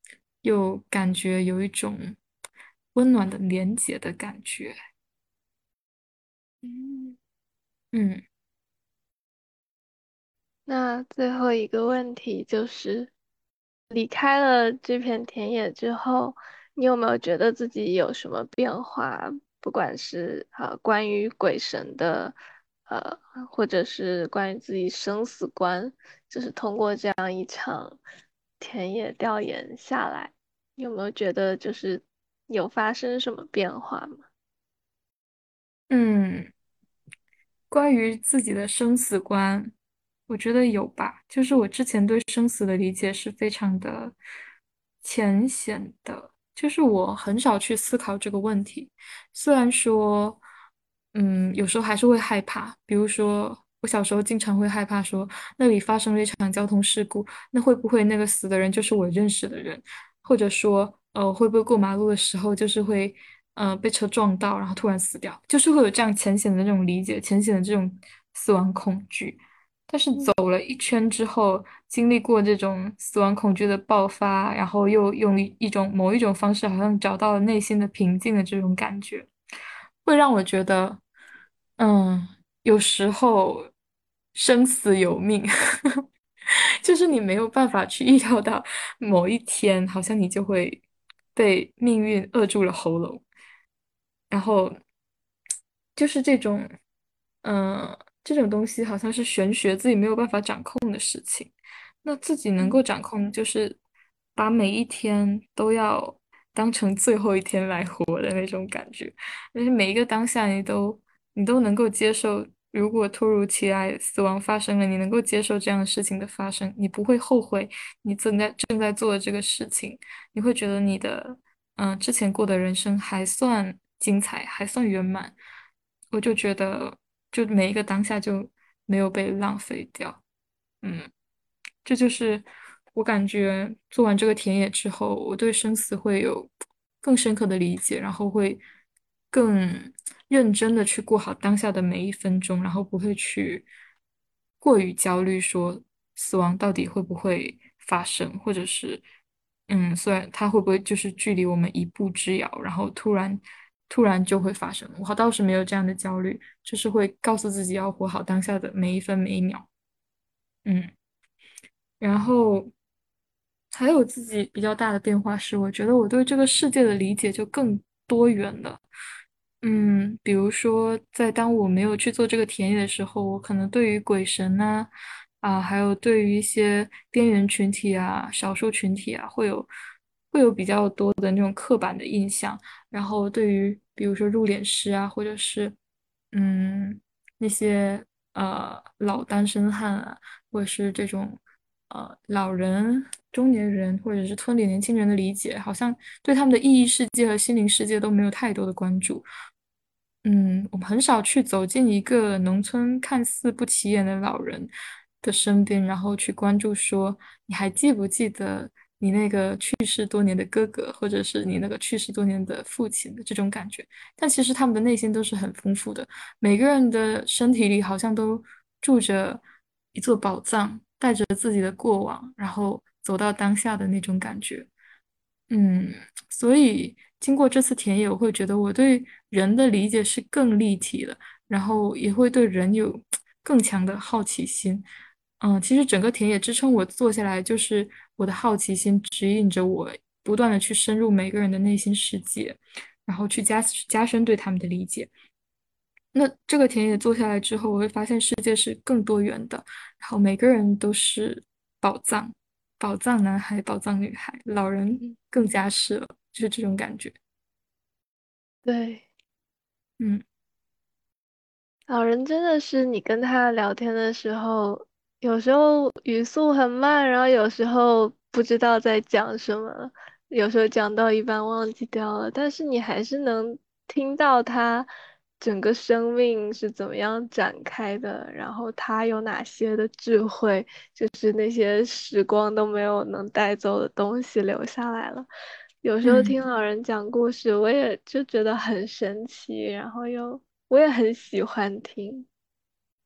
又感觉有一种温暖的连结的感觉。嗯，嗯那最后一个问题就是，离开了这片田野之后，你有没有觉得自己有什么变化？不管是呃关于鬼神的，呃，或者是关于自己生死观，就是通过这样一场田野调研下来，有没有觉得就是有发生什么变化吗？嗯，关于自己的生死观，我觉得有吧。就是我之前对生死的理解是非常的浅显的，就是我很少去思考这个问题。虽然说，嗯，有时候还是会害怕。比如说，我小时候经常会害怕说，那里发生了一场交通事故，那会不会那个死的人就是我认识的人？或者说，呃，会不会过马路的时候就是会。呃，被车撞到，然后突然死掉，就是会有这样浅显的那种理解，浅显的这种死亡恐惧。但是走了一圈之后，经历过这种死亡恐惧的爆发，然后又用一一种某一种方式，好像找到了内心的平静的这种感觉，会让我觉得，嗯，有时候生死有命，就是你没有办法去预料到某一天，好像你就会被命运扼住了喉咙。然后就是这种，嗯、这种东西好像是玄学，自己没有办法掌控的事情。那自己能够掌控，就是把每一天都要当成最后一天来活的那种感觉。就是每一个当下，你都你都能够接受，如果突如其来死亡发生了，你能够接受这样的事情的发生，你不会后悔你正在正在做的这个事情，你会觉得你的嗯、之前过的人生还算精彩，还算圆满。我就觉得，就每一个当下就没有被浪费掉。嗯。这就是我感觉做完这个田野之后，我对生死会有更深刻的理解，然后会更认真的去过好当下的每一分钟，然后不会去过于焦虑，说死亡到底会不会发生，或者是嗯，虽然它会不会就是距离我们一步之遥，然后突然突然就会发生。我倒是没有这样的焦虑，就是会告诉自己要活好当下的每一分每一秒。嗯。然后还有自己比较大的变化是，我觉得我对这个世界的理解就更多元了。嗯，比如说，在当我没有去做这个田野的时候，我可能对于鬼神呐，啊，还有对于一些边缘群体啊、少数群体啊，会有会有比较多的那种刻板的印象。然后对于比如说入殓师啊，或者是嗯那些呃老单身汉啊，或者是这种。呃，老人、中年人或者是村里年轻人的理解，好像对他们的意义世界和心灵世界都没有太多的关注。嗯，我们很少去走进一个农村看似不起眼的老人的身边，然后去关注说，你还记不记得你那个去世多年的哥哥，或者是你那个去世多年的父亲的这种感觉。但其实他们的内心都是很丰富的，每个人的身体里好像都住着一座宝藏。带着自己的过往，然后走到当下的那种感觉，嗯，所以经过这次田野，我会觉得我对人的理解是更立体的，然后也会对人有更强的好奇心。嗯，其实整个田野支撑我做下来，就是我的好奇心指引着我，不断的去深入每个人的内心世界，然后去加加深对他们的理解。那这个田野做下来之后，我会发现世界是更多元的，然后每个人都是宝藏，宝藏男孩、宝藏女孩，老人更加是了，就是这种感觉。对，嗯老人真的是你跟他聊天的时候，有时候语速很慢，然后有时候不知道在讲什么，有时候讲到一半忘记掉了，但是你还是能听到他整个生命是怎么样展开的，然后他有哪些的智慧，就是那些时光都没有能带走的东西留下来了。有时候嗯，听老人讲故事，我也就觉得很神奇，然后又我也很喜欢听。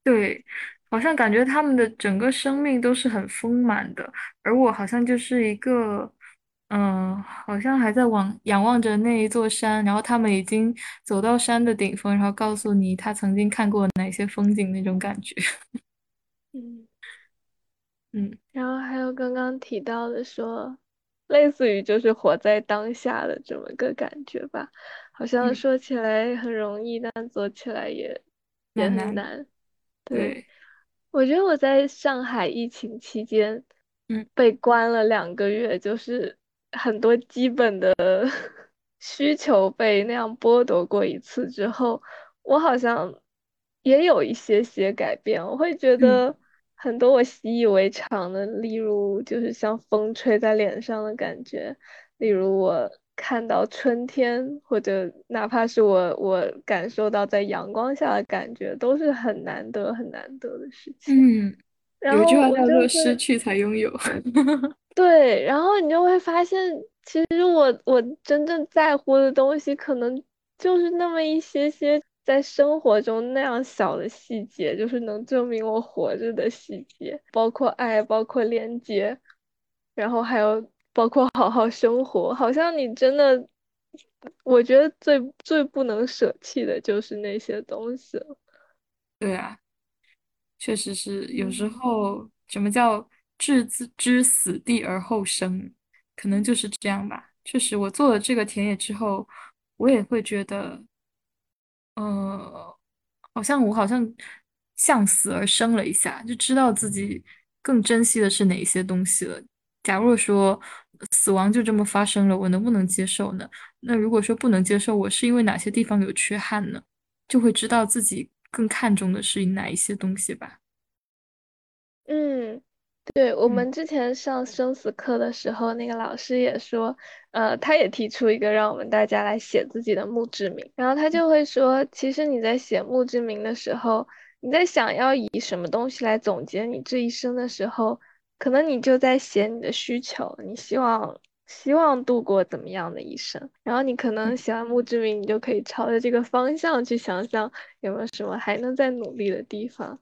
对，好像感觉他们的整个生命都是很丰满的，而我好像就是一个，嗯、好像还在往仰望着那一座山，然后他们已经走到山的顶峰，然后告诉你他曾经看过哪些风景那种感觉。嗯，嗯然后还有刚刚提到的说。类似于就是活在当下的这么个感觉吧。好像嗯，说起来很容易，但做起来也也蛮难。很难。对，对，我觉得我在上海疫情期间嗯被关了两个月，就是很多基本的 需求被那样剥夺过一次之后，我好像也有一些些改变。我会觉嗯得很多我习以为常的，例如就是像风吹在脸上的感觉。例如我看到春天，或者哪怕是我我感受到在阳光下的感觉，都是很难得很难得的事情。嗯，然有一句话叫做“失去才拥有”。对，然后你就会发现，其实我我真正在乎的东西，可能就是那么一些些在生活中那样小的细节，就是能证明我活着的细节，包括爱，包括连接，然后还有包括好好生活。好像你真的，我觉得最最不能舍弃的就是那些东西了。对啊。确实是，有时嗯候什么叫置之之死地而后生，可能就是这样吧。确实，我做了这个田野之后，我也会觉得，呃，好像我好像向死而生了一下，就知道自己更珍惜的是哪一些东西了。假如说死亡就这么发生了，我能不能接受呢？那如果说不能接受，我是因为哪些地方有缺憾呢？就会知道自己更看重的是哪一些东西吧。嗯。对，我嗯们之前上生死课的时候，那个老师也说，呃，他也提出一个让我们大家来写自己的墓志铭，然后他就会说，其实你在写墓志铭的时候，你在想要以什么东西来总结你这一生的时候，可能你就在写你的需求，你希望希望度过怎么样的一生，然后你可能写完墓志铭，你就可以朝着这个方向去想想有没有什么还能再努力的地方。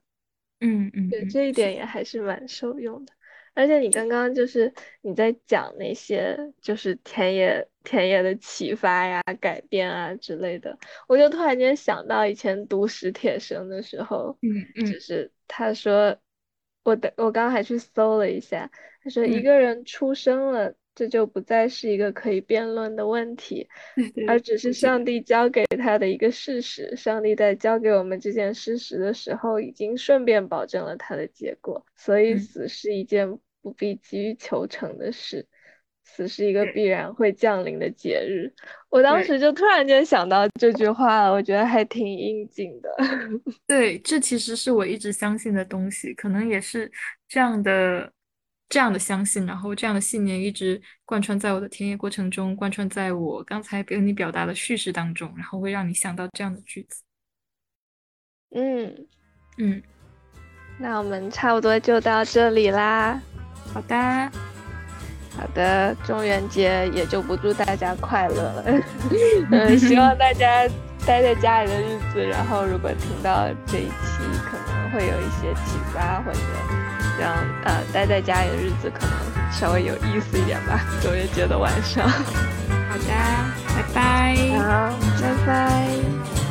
嗯嗯对，这一，点也还是蛮受用的。而且你刚刚就是你在讲那些就是田野田野的启发呀、改变啊之类的，我就突然间想到以前读史铁生的时候，嗯嗯就是他说，我的我刚刚还去搜了一下，他说一嗯，个人出生了，这就不再是一个可以辩论的问题。而只是上帝交给他的一个事实。上帝在交给我们这件事实的时候，已经顺便保证了他的结果。所以，嗯，死是一件不必急于求成的事，死是一个必然会降临的节日。我当时就突然间想到这句话了，我觉得还挺应景的。对，这其实是我一直相信的东西，可能也是这样的这样的相信，然后这样的信念一直贯穿在我的田野过程中，贯穿在我刚才跟你表达的叙事当中，然后会让你想到这样的句子。嗯，嗯，那我们差不多就到这里啦。好的，好的，中元节也就不祝大家快乐了。嗯，希望大家待在家里的日子，然后如果听到这一期，可能会有一些启发，或者让呃待在家里的日子可能稍微有意思一点吧。中元节的晚上。好的，拜拜。好，拜拜。